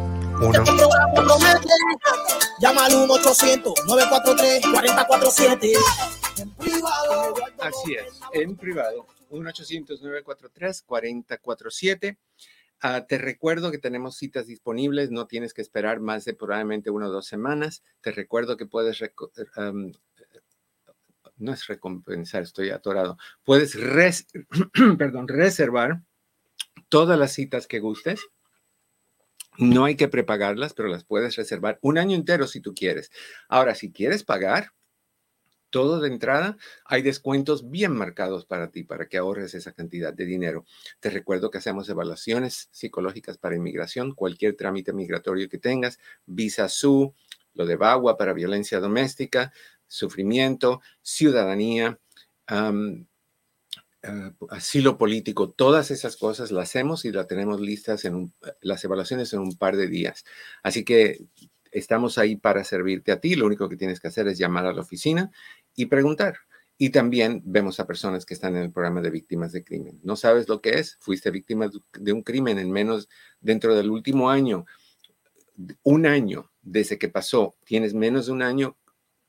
626-582-8912. Llama al 1-800-943-4047. Así es, en privado. 1-800-943-4047. Ah, te recuerdo que tenemos citas disponibles, no tienes que esperar más de probablemente una o dos semanas. Te recuerdo que puedes no es recompensar, estoy atorado. Puedes perdón, reservar todas las citas que gustes. No hay que prepagarlas, pero las puedes reservar un año entero si tú quieres. Ahora, si quieres pagar todo de entrada, hay descuentos bien marcados para ti, para que ahorres esa cantidad de dinero. Te recuerdo que hacemos evaluaciones psicológicas para inmigración, cualquier trámite migratorio que tengas, visa SU, lo de BAGUA para violencia doméstica, sufrimiento, ciudadanía, eh, asilo político, todas esas cosas las hacemos y las tenemos listas en las evaluaciones en un par de días. Así que estamos ahí para servirte a ti. Lo único que tienes que hacer es llamar a la oficina y preguntar. Y también vemos a personas que están en el programa de víctimas de crimen. ¿No sabes lo que es? Fuiste víctima de un crimen en menos, dentro del último año, un año desde que pasó, tienes menos de un año,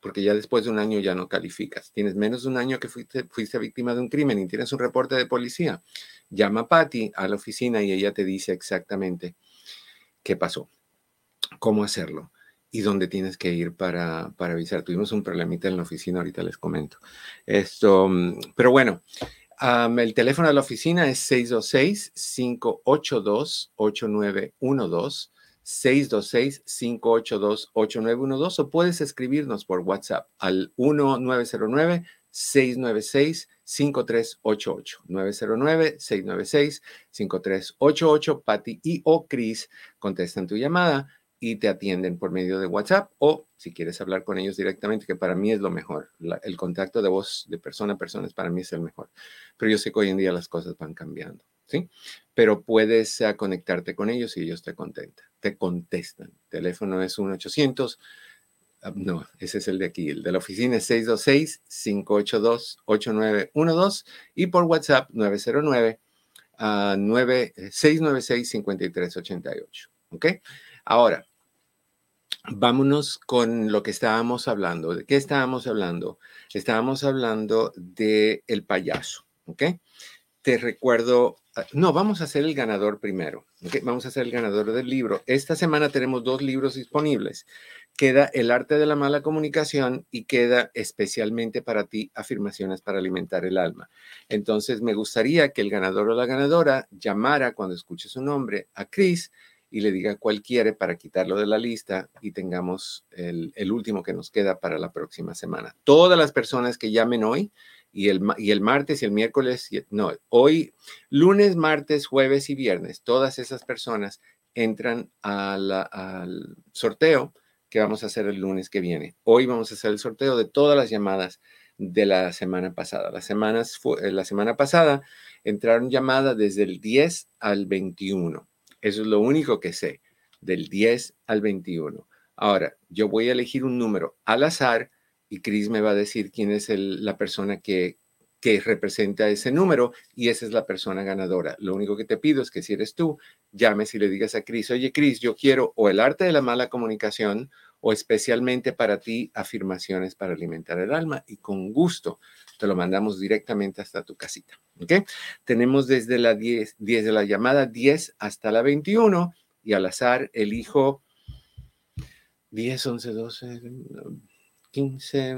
porque ya después de un año ya no calificas. Tienes menos de un año que fuiste, fuiste víctima de un crimen y tienes un reporte de policía. Llama a Patty a la oficina y ella te dice exactamente qué pasó, cómo hacerlo y dónde tienes que ir para, para avisar. Tuvimos un problemita en la oficina, ahorita les comento. Esto, mm, pero bueno, el teléfono de la oficina es 626-582-8912. 626-582-8912 o puedes escribirnos por WhatsApp al 1909-696-5388. 909-696-5388. Patty y o Chris contestan tu llamada y te atienden por medio de WhatsApp o si quieres hablar con ellos directamente, que para mí es lo mejor. el contacto de voz de persona a persona para mí es el mejor. Pero yo sé que hoy en día las cosas van cambiando. ¿Sí? Pero puedes conectarte con ellos y ellos te contestan. Te contestan. El teléfono es 1-800. Ah, no, ese es el de aquí. El de la oficina es 626-582-8912 y por WhatsApp 909 uh, 696-5388. ¿Ok? Ahora, vámonos con lo que estábamos hablando. ¿De qué estábamos hablando? Estábamos hablando de payaso. ¿Ok? Te recuerdo no, vamos a hacer el ganador primero. Vamos a hacer el ganador del libro. Esta semana tenemos dos libros disponibles. Queda El arte de la mala comunicación y queda especialmente para ti afirmaciones para alimentar el alma. Entonces, me gustaría que el ganador o la ganadora llamara cuando escuche su nombre a Chris y le diga cuál quiere para quitarlo de la lista y tengamos el último que nos queda para la próxima semana. Todas las personas que llamen hoy y el, y el martes y el miércoles, no, hoy, lunes, martes, jueves y viernes, todas esas personas entran al sorteo que vamos a hacer el lunes que viene. Hoy vamos a hacer el sorteo de todas las llamadas de la semana pasada. Las semanas, eh, la semana pasada entraron llamadas desde el 10 al 21. Eso es lo único que sé, del 10 al 21. Ahora, yo voy a elegir un número al azar y Chris me va a decir quién es la persona que, que representa ese número y esa es la persona ganadora. Lo único que te pido es que si eres tú, llames y le digas a Chris, oye Chris, yo quiero o el arte de la mala comunicación o especialmente para ti afirmaciones para alimentar el alma y con gusto te lo mandamos directamente hasta tu casita. ¿Ok? Tenemos desde la 10, 10 de la llamada 10 hasta la 21 y al azar elijo 10, 11, 12, 15,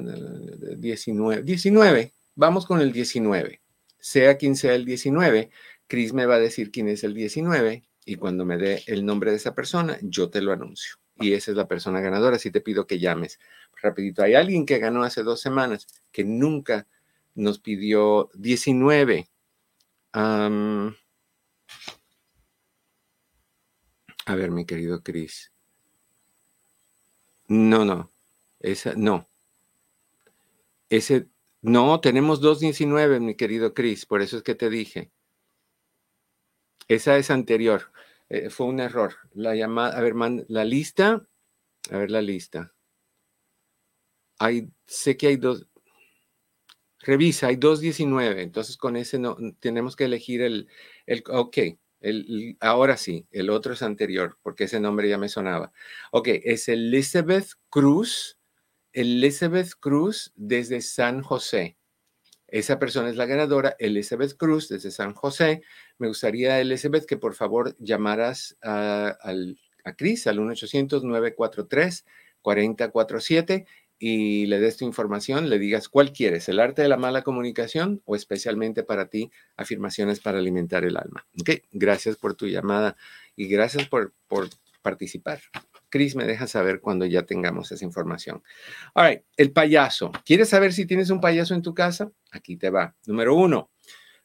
19, 19. Vamos con el 19. Sea quien sea el 19, Chris me va a decir quién es el 19 y cuando me dé el nombre de esa persona, yo te lo anuncio. Y esa es la persona ganadora. Así te pido que llames rapidito. Hay alguien que ganó hace dos semanas que nunca nos pidió 19. a ver, mi querido Chris. No, no. Esa, no. Ese, no, tenemos 2.19, mi querido Chris, por eso es que te dije. Esa es anterior. Eh, fue un error. La llamada, a ver, la lista, a ver la lista. Hay, sé que hay dos, revisa, hay 2.19, entonces con ese no, tenemos que elegir el, el ok, el, ahora sí, el otro es anterior, porque ese nombre ya me sonaba. Ok, es Elizabeth Cruz Elizabeth Cruz desde San José. Esa persona es la ganadora, Elizabeth Cruz desde San José. Me gustaría, Elizabeth, que por favor llamaras a, a Cris al 1-800-943-4047 y le des tu información, le digas cuál quieres, el arte de la mala comunicación o especialmente para ti, afirmaciones para alimentar el alma. Gracias por tu llamada y gracias por, por participar. Cris me deja saber cuando ya tengamos esa información. All right, el payaso. ¿Quieres saber si tienes un payaso en tu casa? Aquí te va. Número uno,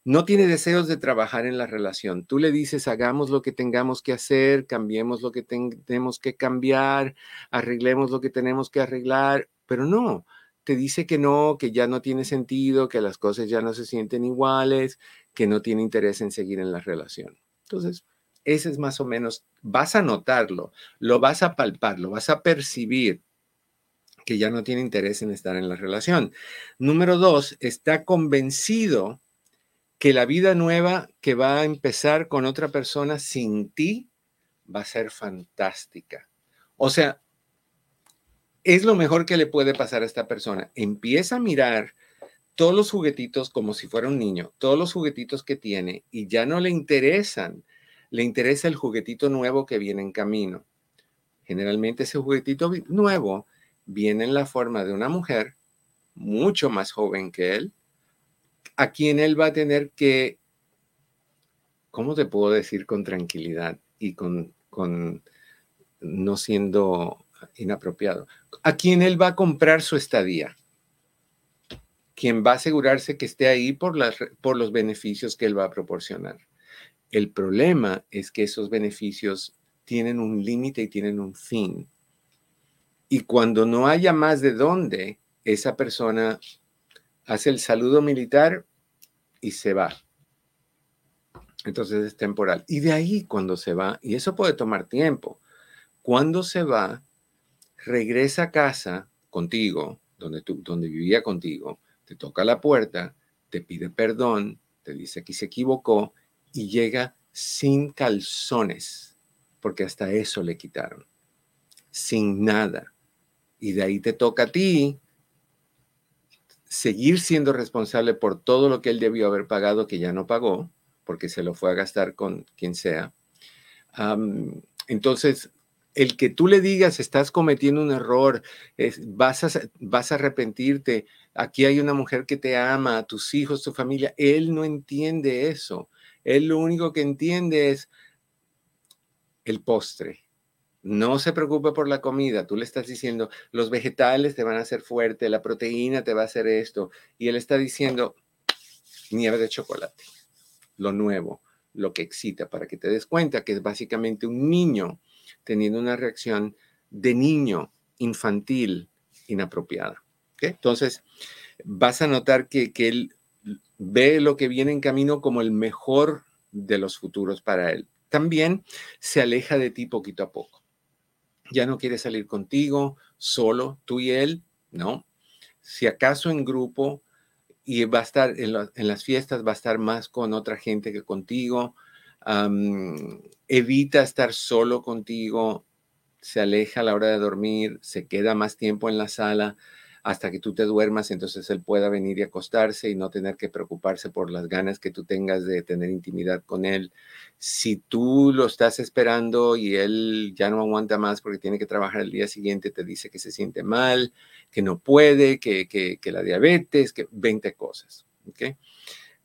no tiene deseos de trabajar en la relación. Tú le dices, hagamos lo que tengamos que hacer, cambiemos lo que tenemos que cambiar, arreglemos lo que tenemos que arreglar, pero no, te dice que no, que ya no tiene sentido, que las cosas ya no se sienten iguales, que no tiene interés en seguir en la relación. Entonces, ese es más o menos, vas a notarlo, lo vas a palpar, lo vas a percibir que ya no tiene interés en estar en la relación. Número dos, está convencido que la vida nueva que va a empezar con otra persona sin ti va a ser fantástica. O sea, es lo mejor que le puede pasar a esta persona. Empieza a mirar todos los juguetitos como si fuera un niño, todos los juguetitos que tiene y ya no le interesan le interesa el juguetito nuevo que viene en camino. Generalmente ese juguetito nuevo viene en la forma de una mujer mucho más joven que él, a quien él va a tener que, ¿cómo te puedo decir con tranquilidad y con, con no siendo inapropiado? A quien él va a comprar su estadía, quien va a asegurarse que esté ahí por, las, por los beneficios que él va a proporcionar. El problema es que esos beneficios tienen un límite y tienen un fin. Y cuando no haya más de dónde, esa persona hace el saludo militar y se va. Entonces es temporal. Y de ahí cuando se va, y eso puede tomar tiempo, cuando se va, regresa a casa contigo, donde, tú, donde vivía contigo, te toca la puerta, te pide perdón, te dice que se equivocó y llega sin calzones, porque hasta eso le quitaron, sin nada. Y de ahí te toca a ti seguir siendo responsable por todo lo que él debió haber pagado que ya no pagó, porque se lo fue a gastar con quien sea. entonces, el que tú le digas estás cometiendo un error, vas, vas a arrepentirte, aquí hay una mujer que te ama, tus hijos, tu familia, él no entiende eso. Él lo único que entiende es el postre. No se preocupe por la comida. Tú le estás diciendo, los vegetales te van a hacer fuerte, la proteína te va a hacer esto. Y él está diciendo, nieve de chocolate, lo nuevo, lo que excita, para que te des cuenta que es básicamente un niño teniendo una reacción de niño infantil inapropiada. Entonces, vas a notar que, que él ve lo que viene en camino como el mejor de los futuros para él. También se aleja de ti poquito a poco. Ya no quiere salir contigo, solo, tú y él, ¿no? Si acaso en grupo, y va a estar en, las fiestas, va a estar más con otra gente que contigo. evita estar solo contigo, se aleja a la hora de dormir, se queda más tiempo en la sala hasta que tú te duermas, entonces él pueda venir y acostarse y no tener que preocuparse por las ganas que tú tengas de tener intimidad con él. Si tú lo estás esperando y él ya no aguanta más porque tiene que trabajar el día siguiente, te dice que se siente mal, que no puede, que, que, que la diabetes, que 20 cosas. ¿okay?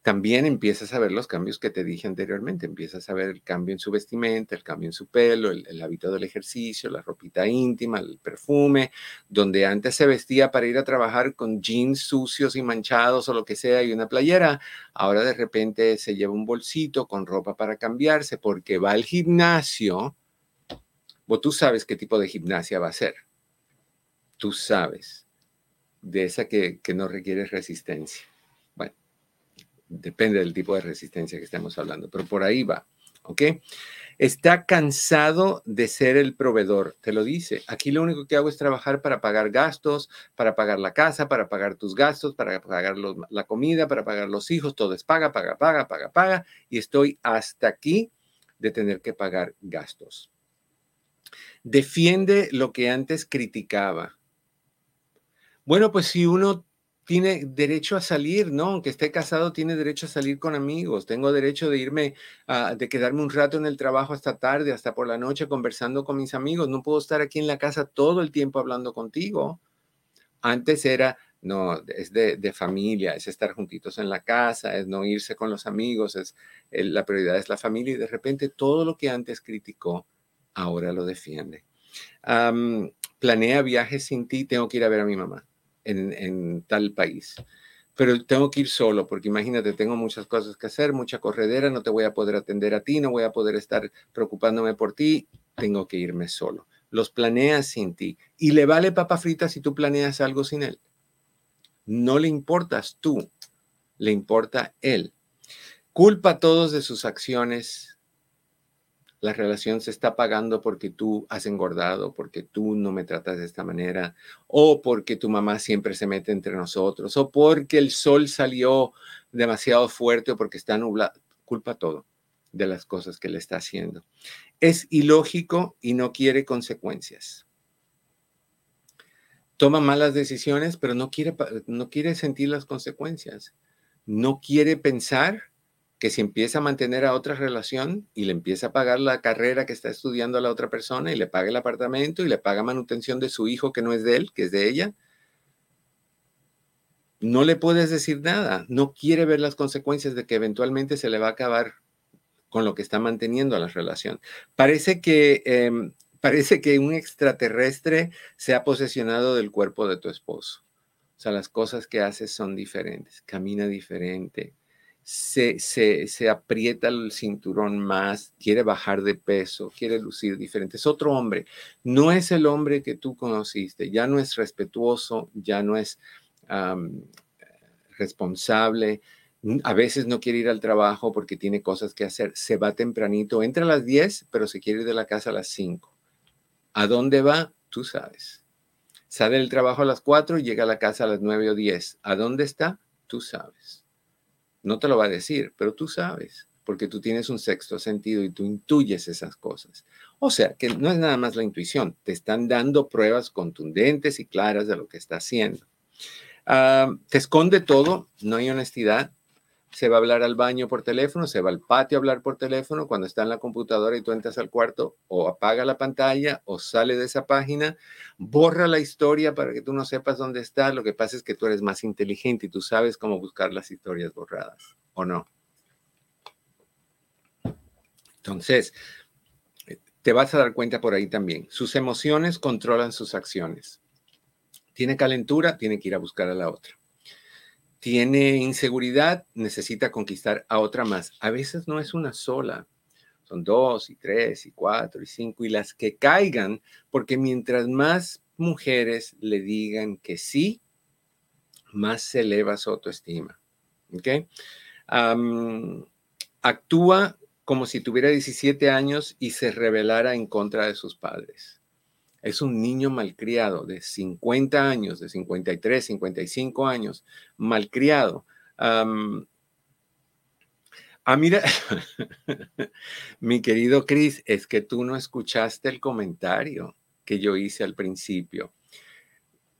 También empiezas a ver los cambios que te dije anteriormente. Empiezas a ver el cambio en su vestimenta, el cambio en su pelo, el, hábito del ejercicio, la ropita íntima, el perfume, donde antes se vestía para ir a trabajar con jeans sucios y manchados o lo que sea y una playera, ahora de repente se lleva un bolsito con ropa para cambiarse porque va al gimnasio. Vos tú sabes qué tipo de gimnasia va a ser. Tú sabes de esa que, que no requiere resistencia Depende del tipo de resistencia que estemos hablando, pero por ahí va. ¿Ok? Está cansado de ser el proveedor, te lo dice. Aquí lo único que hago es trabajar para pagar gastos, para pagar la casa, para pagar tus gastos, para pagar la comida, para pagar los hijos. Todo es paga, paga, paga, paga, paga. Y estoy hasta aquí de tener que pagar gastos. Defiende lo que antes criticaba. Bueno, pues si uno tiene derecho a salir, ¿no? Aunque esté casado, tiene derecho a salir con amigos. Tengo derecho de irme, a, de quedarme un rato en el trabajo hasta tarde, hasta por la noche, conversando con mis amigos. No puedo estar aquí en la casa todo el tiempo hablando contigo. Antes era, no, es de, de familia, es estar juntitos en la casa, es no irse con los amigos, es la prioridad es la familia y de repente todo lo que antes criticó, ahora lo defiende. planea viajes sin ti, tengo que ir a ver a mi mamá en, tal país. Pero tengo que ir solo, porque imagínate, tengo muchas cosas que hacer, mucha corredera, no te voy a poder atender a ti, no voy a poder estar preocupándome por ti, tengo que irme solo. Los planeas sin ti. Y le vale papa frita si tú planeas algo sin él. No le importas tú, le importa él. Culpa a todos de sus acciones la relación se está pagando porque tú has engordado, porque tú no me tratas de esta manera, o porque tu mamá siempre se mete entre nosotros, o porque el sol salió demasiado fuerte o porque está nublado. Culpa todo de las cosas que le está haciendo. Es ilógico y no quiere consecuencias. Toma malas decisiones, pero no quiere, no quiere sentir las consecuencias. No quiere pensar que si empieza a mantener a otra relación y le empieza a pagar la carrera que está estudiando a la otra persona y le paga el apartamento y le paga manutención de su hijo que no es de él, que es de ella, no le puedes decir nada. No quiere ver las consecuencias de que eventualmente se le va a acabar con lo que está manteniendo la relación. Parece que, em, parece que un extraterrestre se ha posesionado del cuerpo de tu esposo. O sea, las cosas que haces son diferentes, camina diferente, se, se, aprieta el cinturón más, quiere bajar de peso, quiere lucir diferente. Es otro hombre. No es el hombre que tú conociste. Ya no es respetuoso, ya no es responsable. A veces no quiere ir al trabajo porque tiene cosas que hacer. Se va tempranito, entra a las 10, pero se quiere ir de la casa a las 5. ¿A dónde va? Tú sabes. Sale del trabajo a las 4 y llega a la casa a las 9 o 10. ¿A dónde está? Tú sabes. No te lo va a decir, pero tú sabes, porque tú tienes un sexto sentido y tú intuyes esas cosas. O sea, que no es nada más la intuición, te están dando pruebas contundentes y claras de lo que está haciendo. Ah, te esconde todo, no hay honestidad, se va a hablar al baño por teléfono, se va al patio a hablar por teléfono, cuando está en la computadora y tú entras al cuarto, o apaga la pantalla o sale de esa página, borra la historia para que tú no sepas dónde está. Lo que pasa es que tú eres más inteligente y tú sabes cómo buscar las historias borradas, ¿o no? Entonces, te vas a dar cuenta por ahí también. Sus emociones controlan sus acciones. Tiene calentura, tiene que ir a buscar a la otra tiene inseguridad, necesita conquistar a otra más. A veces no es una sola, son dos y tres y cuatro y cinco y las que caigan, porque mientras más mujeres le digan que sí, más se eleva su autoestima. Actúa como si tuviera 17 años y se rebelara en contra de sus padres es un niño malcriado de 50 años, de 53, 55 años, malcriado. ah, mira, mi querido Chris, es que tú no escuchaste el comentario que yo hice al principio.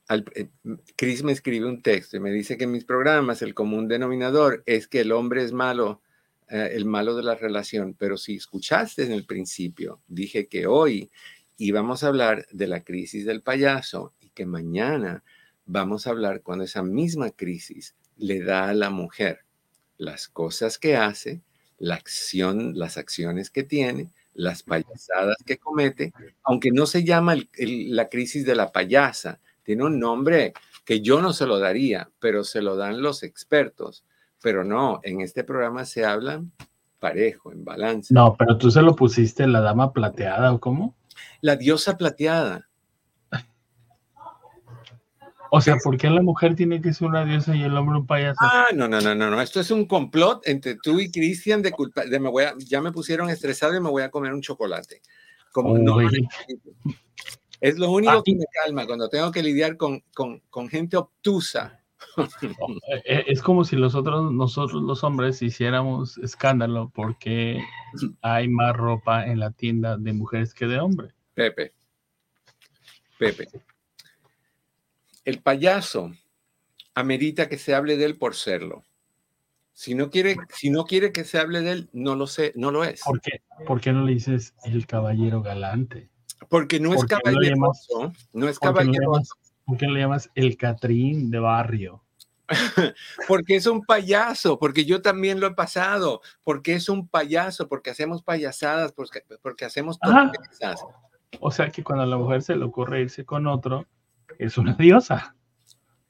Eh, Chris me escribe un texto y me dice que en mis programas el común denominador es que el hombre es malo, eh, el malo de la relación, pero si escuchaste en el principio, dije que hoy y vamos a hablar de la crisis del payaso y que mañana vamos a hablar cuando esa misma crisis le da a la mujer las cosas que hace, la acción, las acciones que tiene, las payasadas que comete, aunque no se llama la crisis de la payasa, tiene un nombre que yo no se lo daría, pero se lo dan los expertos. Pero no, en este programa se habla parejo, en balance. No, pero tú se lo pusiste la dama plateada o cómo? La diosa plateada. O sea, ¿por qué la mujer tiene que ser una diosa y el hombre un payaso? Ah, no, no, no, no, no. Esto es un complot entre tú y Cristian de culpa. De me voy a, ya me pusieron estresado y me voy a comer un chocolate. Como no, es lo único que me calma cuando tengo que lidiar con, con, con gente obtusa. Es como si nosotros, nosotros los hombres hiciéramos escándalo porque hay más ropa en la tienda de mujeres que de hombres. Pepe, Pepe, el payaso amerita que se hable de él por serlo. Si no quiere, si no quiere que se hable de él, no lo sé, no lo es. ¿Por qué, ¿Por qué no le dices el caballero galante? Porque no es caballeroso, no es caballeroso. ¿Por qué le llamas el Catrín de barrio? porque es un payaso, porque yo también lo he pasado, porque es un payaso, porque hacemos payasadas, porque, porque hacemos tonterías. O sea que cuando a la mujer se le ocurre irse con otro, es una diosa.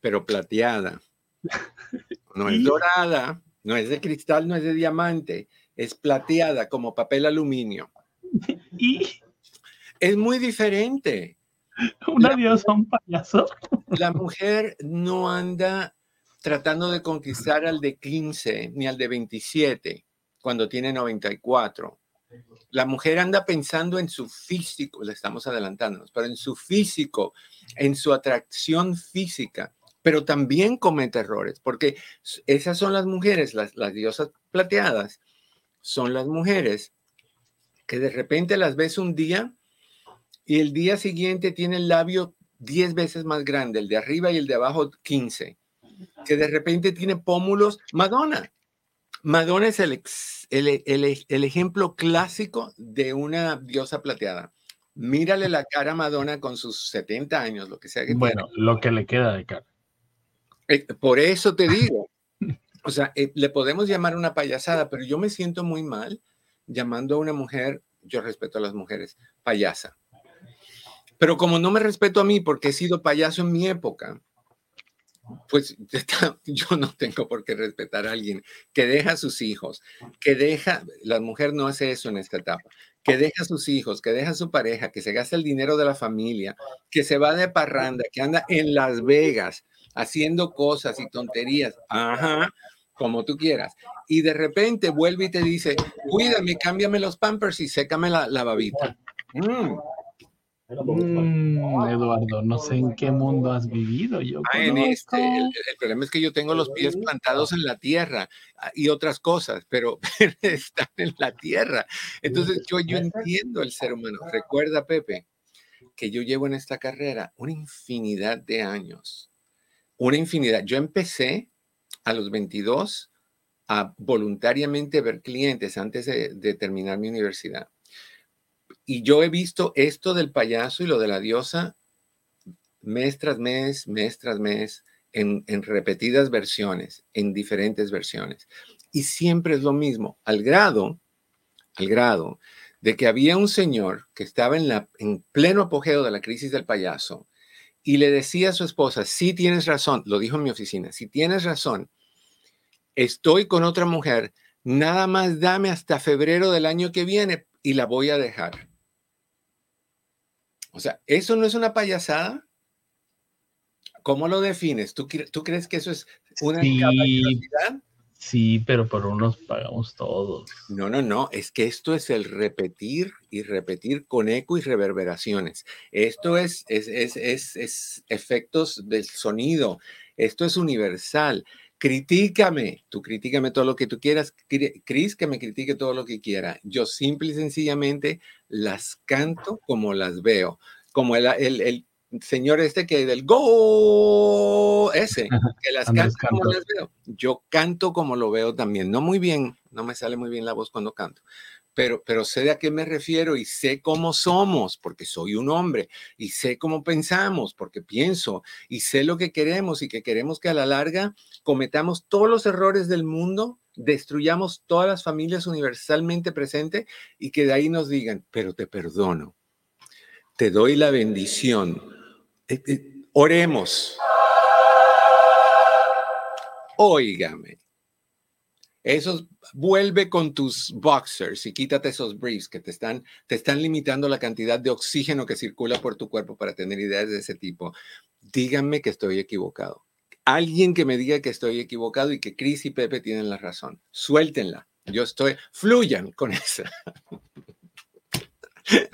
Pero plateada. No es dorada, no es de cristal, no es de diamante, es plateada como papel aluminio. Y es muy diferente. Una diosa, un payaso. La mujer no anda tratando de conquistar al de 15 ni al de 27 cuando tiene 94. La mujer anda pensando en su físico, le estamos adelantándonos, pero en su físico, en su atracción física, pero también comete errores, porque esas son las mujeres, las, las diosas plateadas, son las mujeres que de repente las ves un día y el día siguiente tiene el labio 10 veces más grande, el de arriba y el de abajo 15 que de repente tiene pómulos. Madonna. Madonna es el, el, ejemplo clásico de una diosa plateada. Mírale la cara a Madonna con sus 70 años, lo que sea que Bueno, lo que le queda de cara. Eh, por eso te digo, o sea, eh, le podemos llamar una payasada, pero yo me siento muy mal llamando a una mujer, yo respeto a las mujeres, payasa. Pero como no me respeto a mí porque he sido payaso en mi época, pues yo no tengo por qué respetar a alguien que deja a sus hijos, que deja, la mujer no hace eso en esta etapa, que deja a sus hijos, que deja a su pareja, que se gasta el dinero de la familia, que se va de parranda, que anda en Las Vegas haciendo cosas y tonterías, ajá, como tú quieras. Y de repente vuelve y te dice, cuídame, cámbiame los pampers y sécame la, la babita. Mm. Mm, Eduardo, no sé en qué mundo has vivido. Yo ah, este, el, problema es que yo tengo los pies plantados en la tierra ah, y otras cosas, pero están en la tierra. Entonces yo, yo entiendo el ser humano. Recuerda, Pepe, que yo llevo en esta carrera una infinidad de años. Una infinidad. Yo empecé a los 22 a voluntariamente ver clientes antes de, terminar mi universidad. Y yo he visto esto del payaso y lo de la diosa mes tras mes, mes tras mes, en, en, repetidas versiones, en diferentes versiones. Y siempre es lo mismo, al grado, al grado de que había un señor que estaba en, la, en pleno apogeo de la crisis del payaso y le decía a su esposa, si tienes razón, lo dijo en mi oficina, si tienes razón, estoy con otra mujer, nada más dame hasta febrero del año que viene y la voy a dejar. O sea, ¿eso no es una payasada? ¿Cómo lo defines? ¿Tú, tú crees que eso es una sí, Sí, pero por unos pagamos todos. No, no, no, es que esto es el repetir y repetir con eco y reverberaciones. Esto es, es, es, es, es efectos del sonido. Esto es universal. Critícame, tú critícame todo lo que tú quieras. Cris, que me critique todo lo que quiera. Yo simple y sencillamente las canto como las veo. Como el, el, el señor este que del go, ese, que las canto como las veo. Yo canto como lo veo también, no muy bien, no me sale muy bien la voz cuando canto, pero, sé de a qué me refiero y sé cómo somos, porque soy un hombre, y sé cómo pensamos, porque pienso, y sé lo que queremos y que queremos que a la larga cometamos todos los errores del mundo, destruyamos todas las familias universalmente presentes y que de ahí nos digan, pero te perdono, te doy la bendición eh, eh, oremos. Óigame. Esos, vuelve con tus boxers y quítate esos briefs que te están, te están limitando la cantidad de oxígeno que circula por tu cuerpo para tener ideas de ese tipo. Díganme que estoy equivocado. Alguien que me diga que estoy equivocado y que Chris y Pepe tienen la razón. Suéltenla. Yo estoy, fluyan con esa.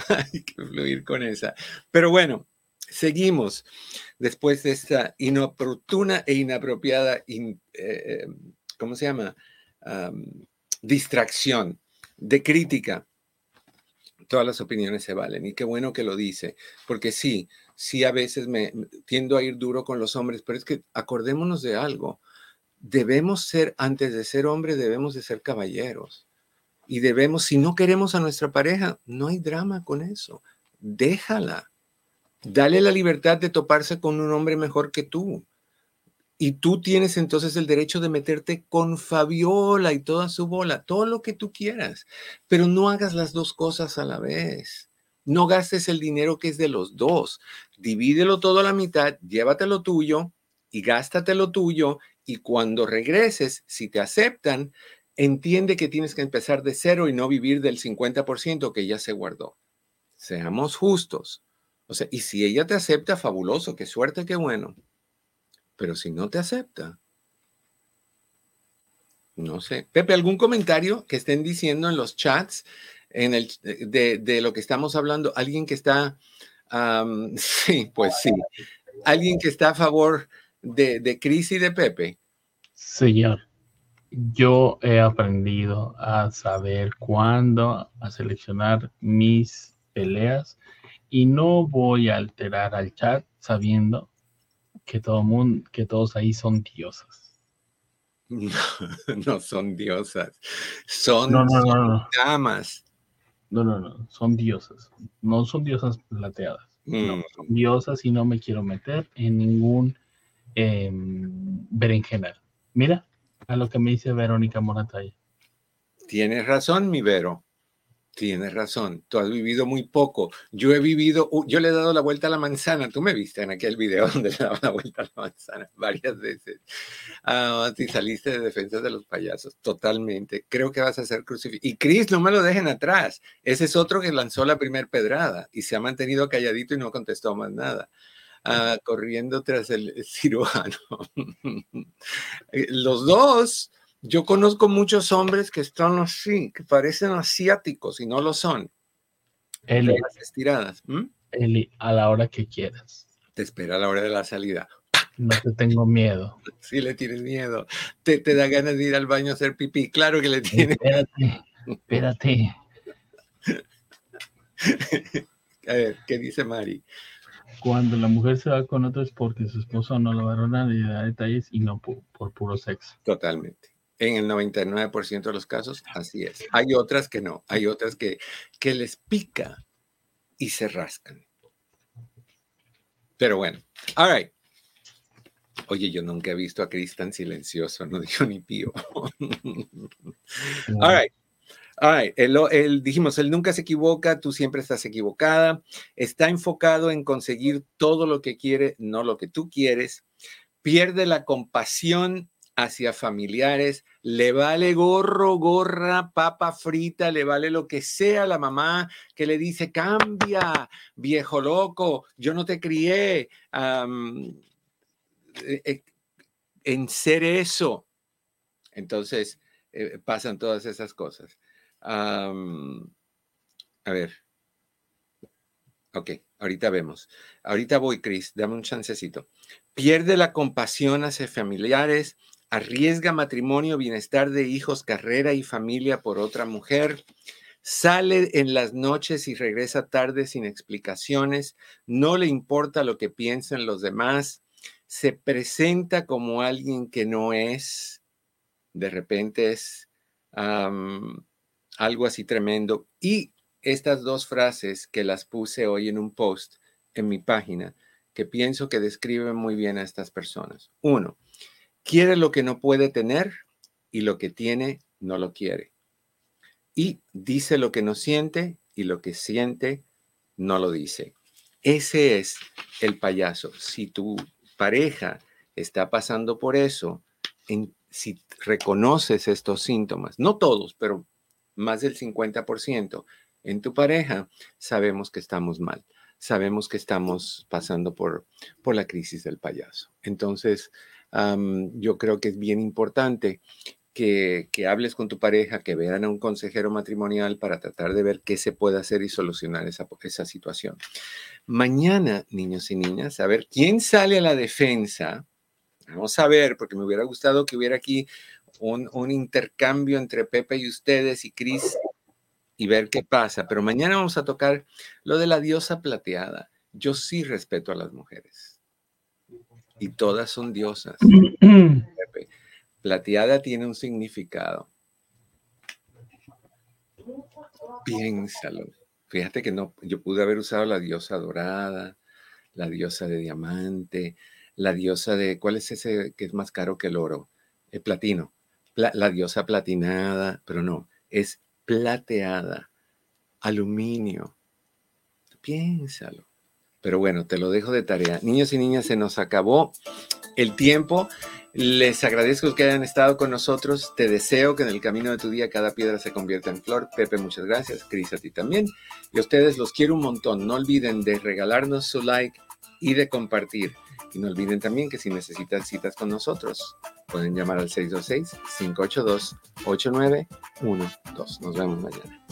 Hay que fluir con esa. Pero bueno, Seguimos después de esta inoportuna e inapropiada, eh, ¿cómo se llama? Distracción de crítica. Todas las opiniones se valen y qué bueno que lo dice, porque sí, sí a veces me tiendo a ir duro con los hombres, pero es que acordémonos de algo. Debemos ser, antes de ser hombres, debemos de ser caballeros. Y debemos, si no queremos a nuestra pareja, no hay drama con eso. Déjala Dale la libertad de toparse con un hombre mejor que tú. Y tú tienes entonces el derecho de meterte con Fabiola y toda su bola, todo lo que tú quieras, pero no hagas las dos cosas a la vez. No gastes el dinero que es de los dos. Divídelo todo a la mitad, llévatelo tuyo y gástate lo tuyo. Y cuando regreses, si te aceptan, entiende que tienes que empezar de cero y no vivir del 50% que ya se guardó. Seamos justos. O sea, y si ella te acepta, fabuloso, qué suerte, qué bueno. Pero si no te acepta, no sé. Pepe, ¿algún comentario que estén diciendo en los chats en el, de, lo que estamos hablando? ¿Alguien que está, sí, pues sí, alguien que está a favor de, de Cris y de Pepe? Señor, yo he aprendido a saber cuándo a seleccionar mis peleas y no voy a alterar al chat sabiendo que todo mundo, que todos ahí son diosas. No, son diosas, son, no, no, no, damas. No, no, no, son diosas. No son diosas plateadas. No, mm. son diosas y no me quiero meter en ningún eh, berenjenal. Mira a lo que me dice Verónica Morataya. Tienes razón, mi Vero. Tienes razón, tú has vivido muy poco. Yo he vivido, yo le he dado la vuelta a la manzana. Tú me viste en aquel video donde le daba la vuelta a la manzana varias veces. Ah, si saliste de defensa de los payasos, totalmente. Creo que vas a ser crucificado. Y Chris, no me lo dejen atrás. Ese es otro que lanzó la primer pedrada y se ha mantenido calladito y no contestó más nada. Ah, corriendo tras el cirujano. los dos yo conozco muchos hombres que están así, que parecen asiáticos y no lo son. Eli, estiradas. Eli, a la hora que quieras. Te espera a la hora de la salida. No te tengo miedo. Sí, le tienes miedo. Te, te da ganas de ir al baño a hacer pipí. Claro que le tienes. Espérate, espérate. a ver, ¿qué dice Mari? Cuando la mujer se va con otro es porque su esposo no lo va a dar detalles y no por puro sexo. Totalmente En el 99% de los casos, así es. Hay otras que no, hay otras que, que les pica y se rascan. Pero bueno, all right. Oye, yo nunca he visto a Chris tan silencioso, no dijo ni pío. all right. All right. dijimos, él nunca se equivoca, tú siempre estás equivocada. Está enfocado en conseguir todo lo que quiere, no lo que tú quieres. Pierde la compasión hacia familiares, le vale gorro, gorra, papa frita, le vale lo que sea la mamá que le dice, cambia, viejo loco, yo no te crié eh, eh, en ser eso. Entonces, eh, pasan todas esas cosas. a ver. Ok, ahorita vemos. Ahorita voy, Chris, dame un chancecito. Pierde la compasión hacia familiares, arriesga matrimonio, bienestar de hijos, carrera y familia por otra mujer, sale en las noches y regresa tarde sin explicaciones, no le importa lo que piensen los demás, se presenta como alguien que no es, de repente es algo así tremendo. Y estas dos frases que las puse hoy en un post en mi página, que pienso que describen muy bien a estas personas. Uno, Quiere lo que no puede tener y lo que tiene no lo quiere. Y dice lo que no siente y lo que siente no lo dice. Ese es el payaso. Si tu pareja está pasando por eso, si reconoces estos síntomas, no todos, pero más del 50% en tu pareja, sabemos que estamos mal. Sabemos que estamos pasando por, por la crisis del payaso. Entonces, yo creo que es bien importante que, hables con tu pareja, que vean a un consejero matrimonial para tratar de ver qué se puede hacer y solucionar esa, esa situación. Mañana, niños y niñas, a ver quién sale a la defensa. Vamos a ver, porque me hubiera gustado que hubiera aquí un, un intercambio entre Pepe y ustedes y Cris y ver qué pasa. Pero mañana vamos a tocar lo de la diosa plateada. Yo sí respeto a las mujeres y todas son diosas. Plateada tiene un significado. Piénsalo. Fíjate que no, yo pude haber usado la diosa dorada, la diosa de diamante, la diosa de, ¿cuál es ese que es más caro que el oro? El platino. la diosa platinada, pero no, es plateada, aluminio. Piénsalo. Pero bueno, te lo dejo de tarea. Niños y niñas, se nos acabó el tiempo. Les agradezco que hayan estado con nosotros. Te deseo que en el camino de tu día cada piedra se convierta en flor. Pepe, muchas gracias. Cris, a ti también. Y a ustedes los quiero un montón. No olviden de regalarnos su like y de compartir. Y no olviden también que si necesitan citas con nosotros, pueden llamar al 626-582-8912. Nos vemos mañana.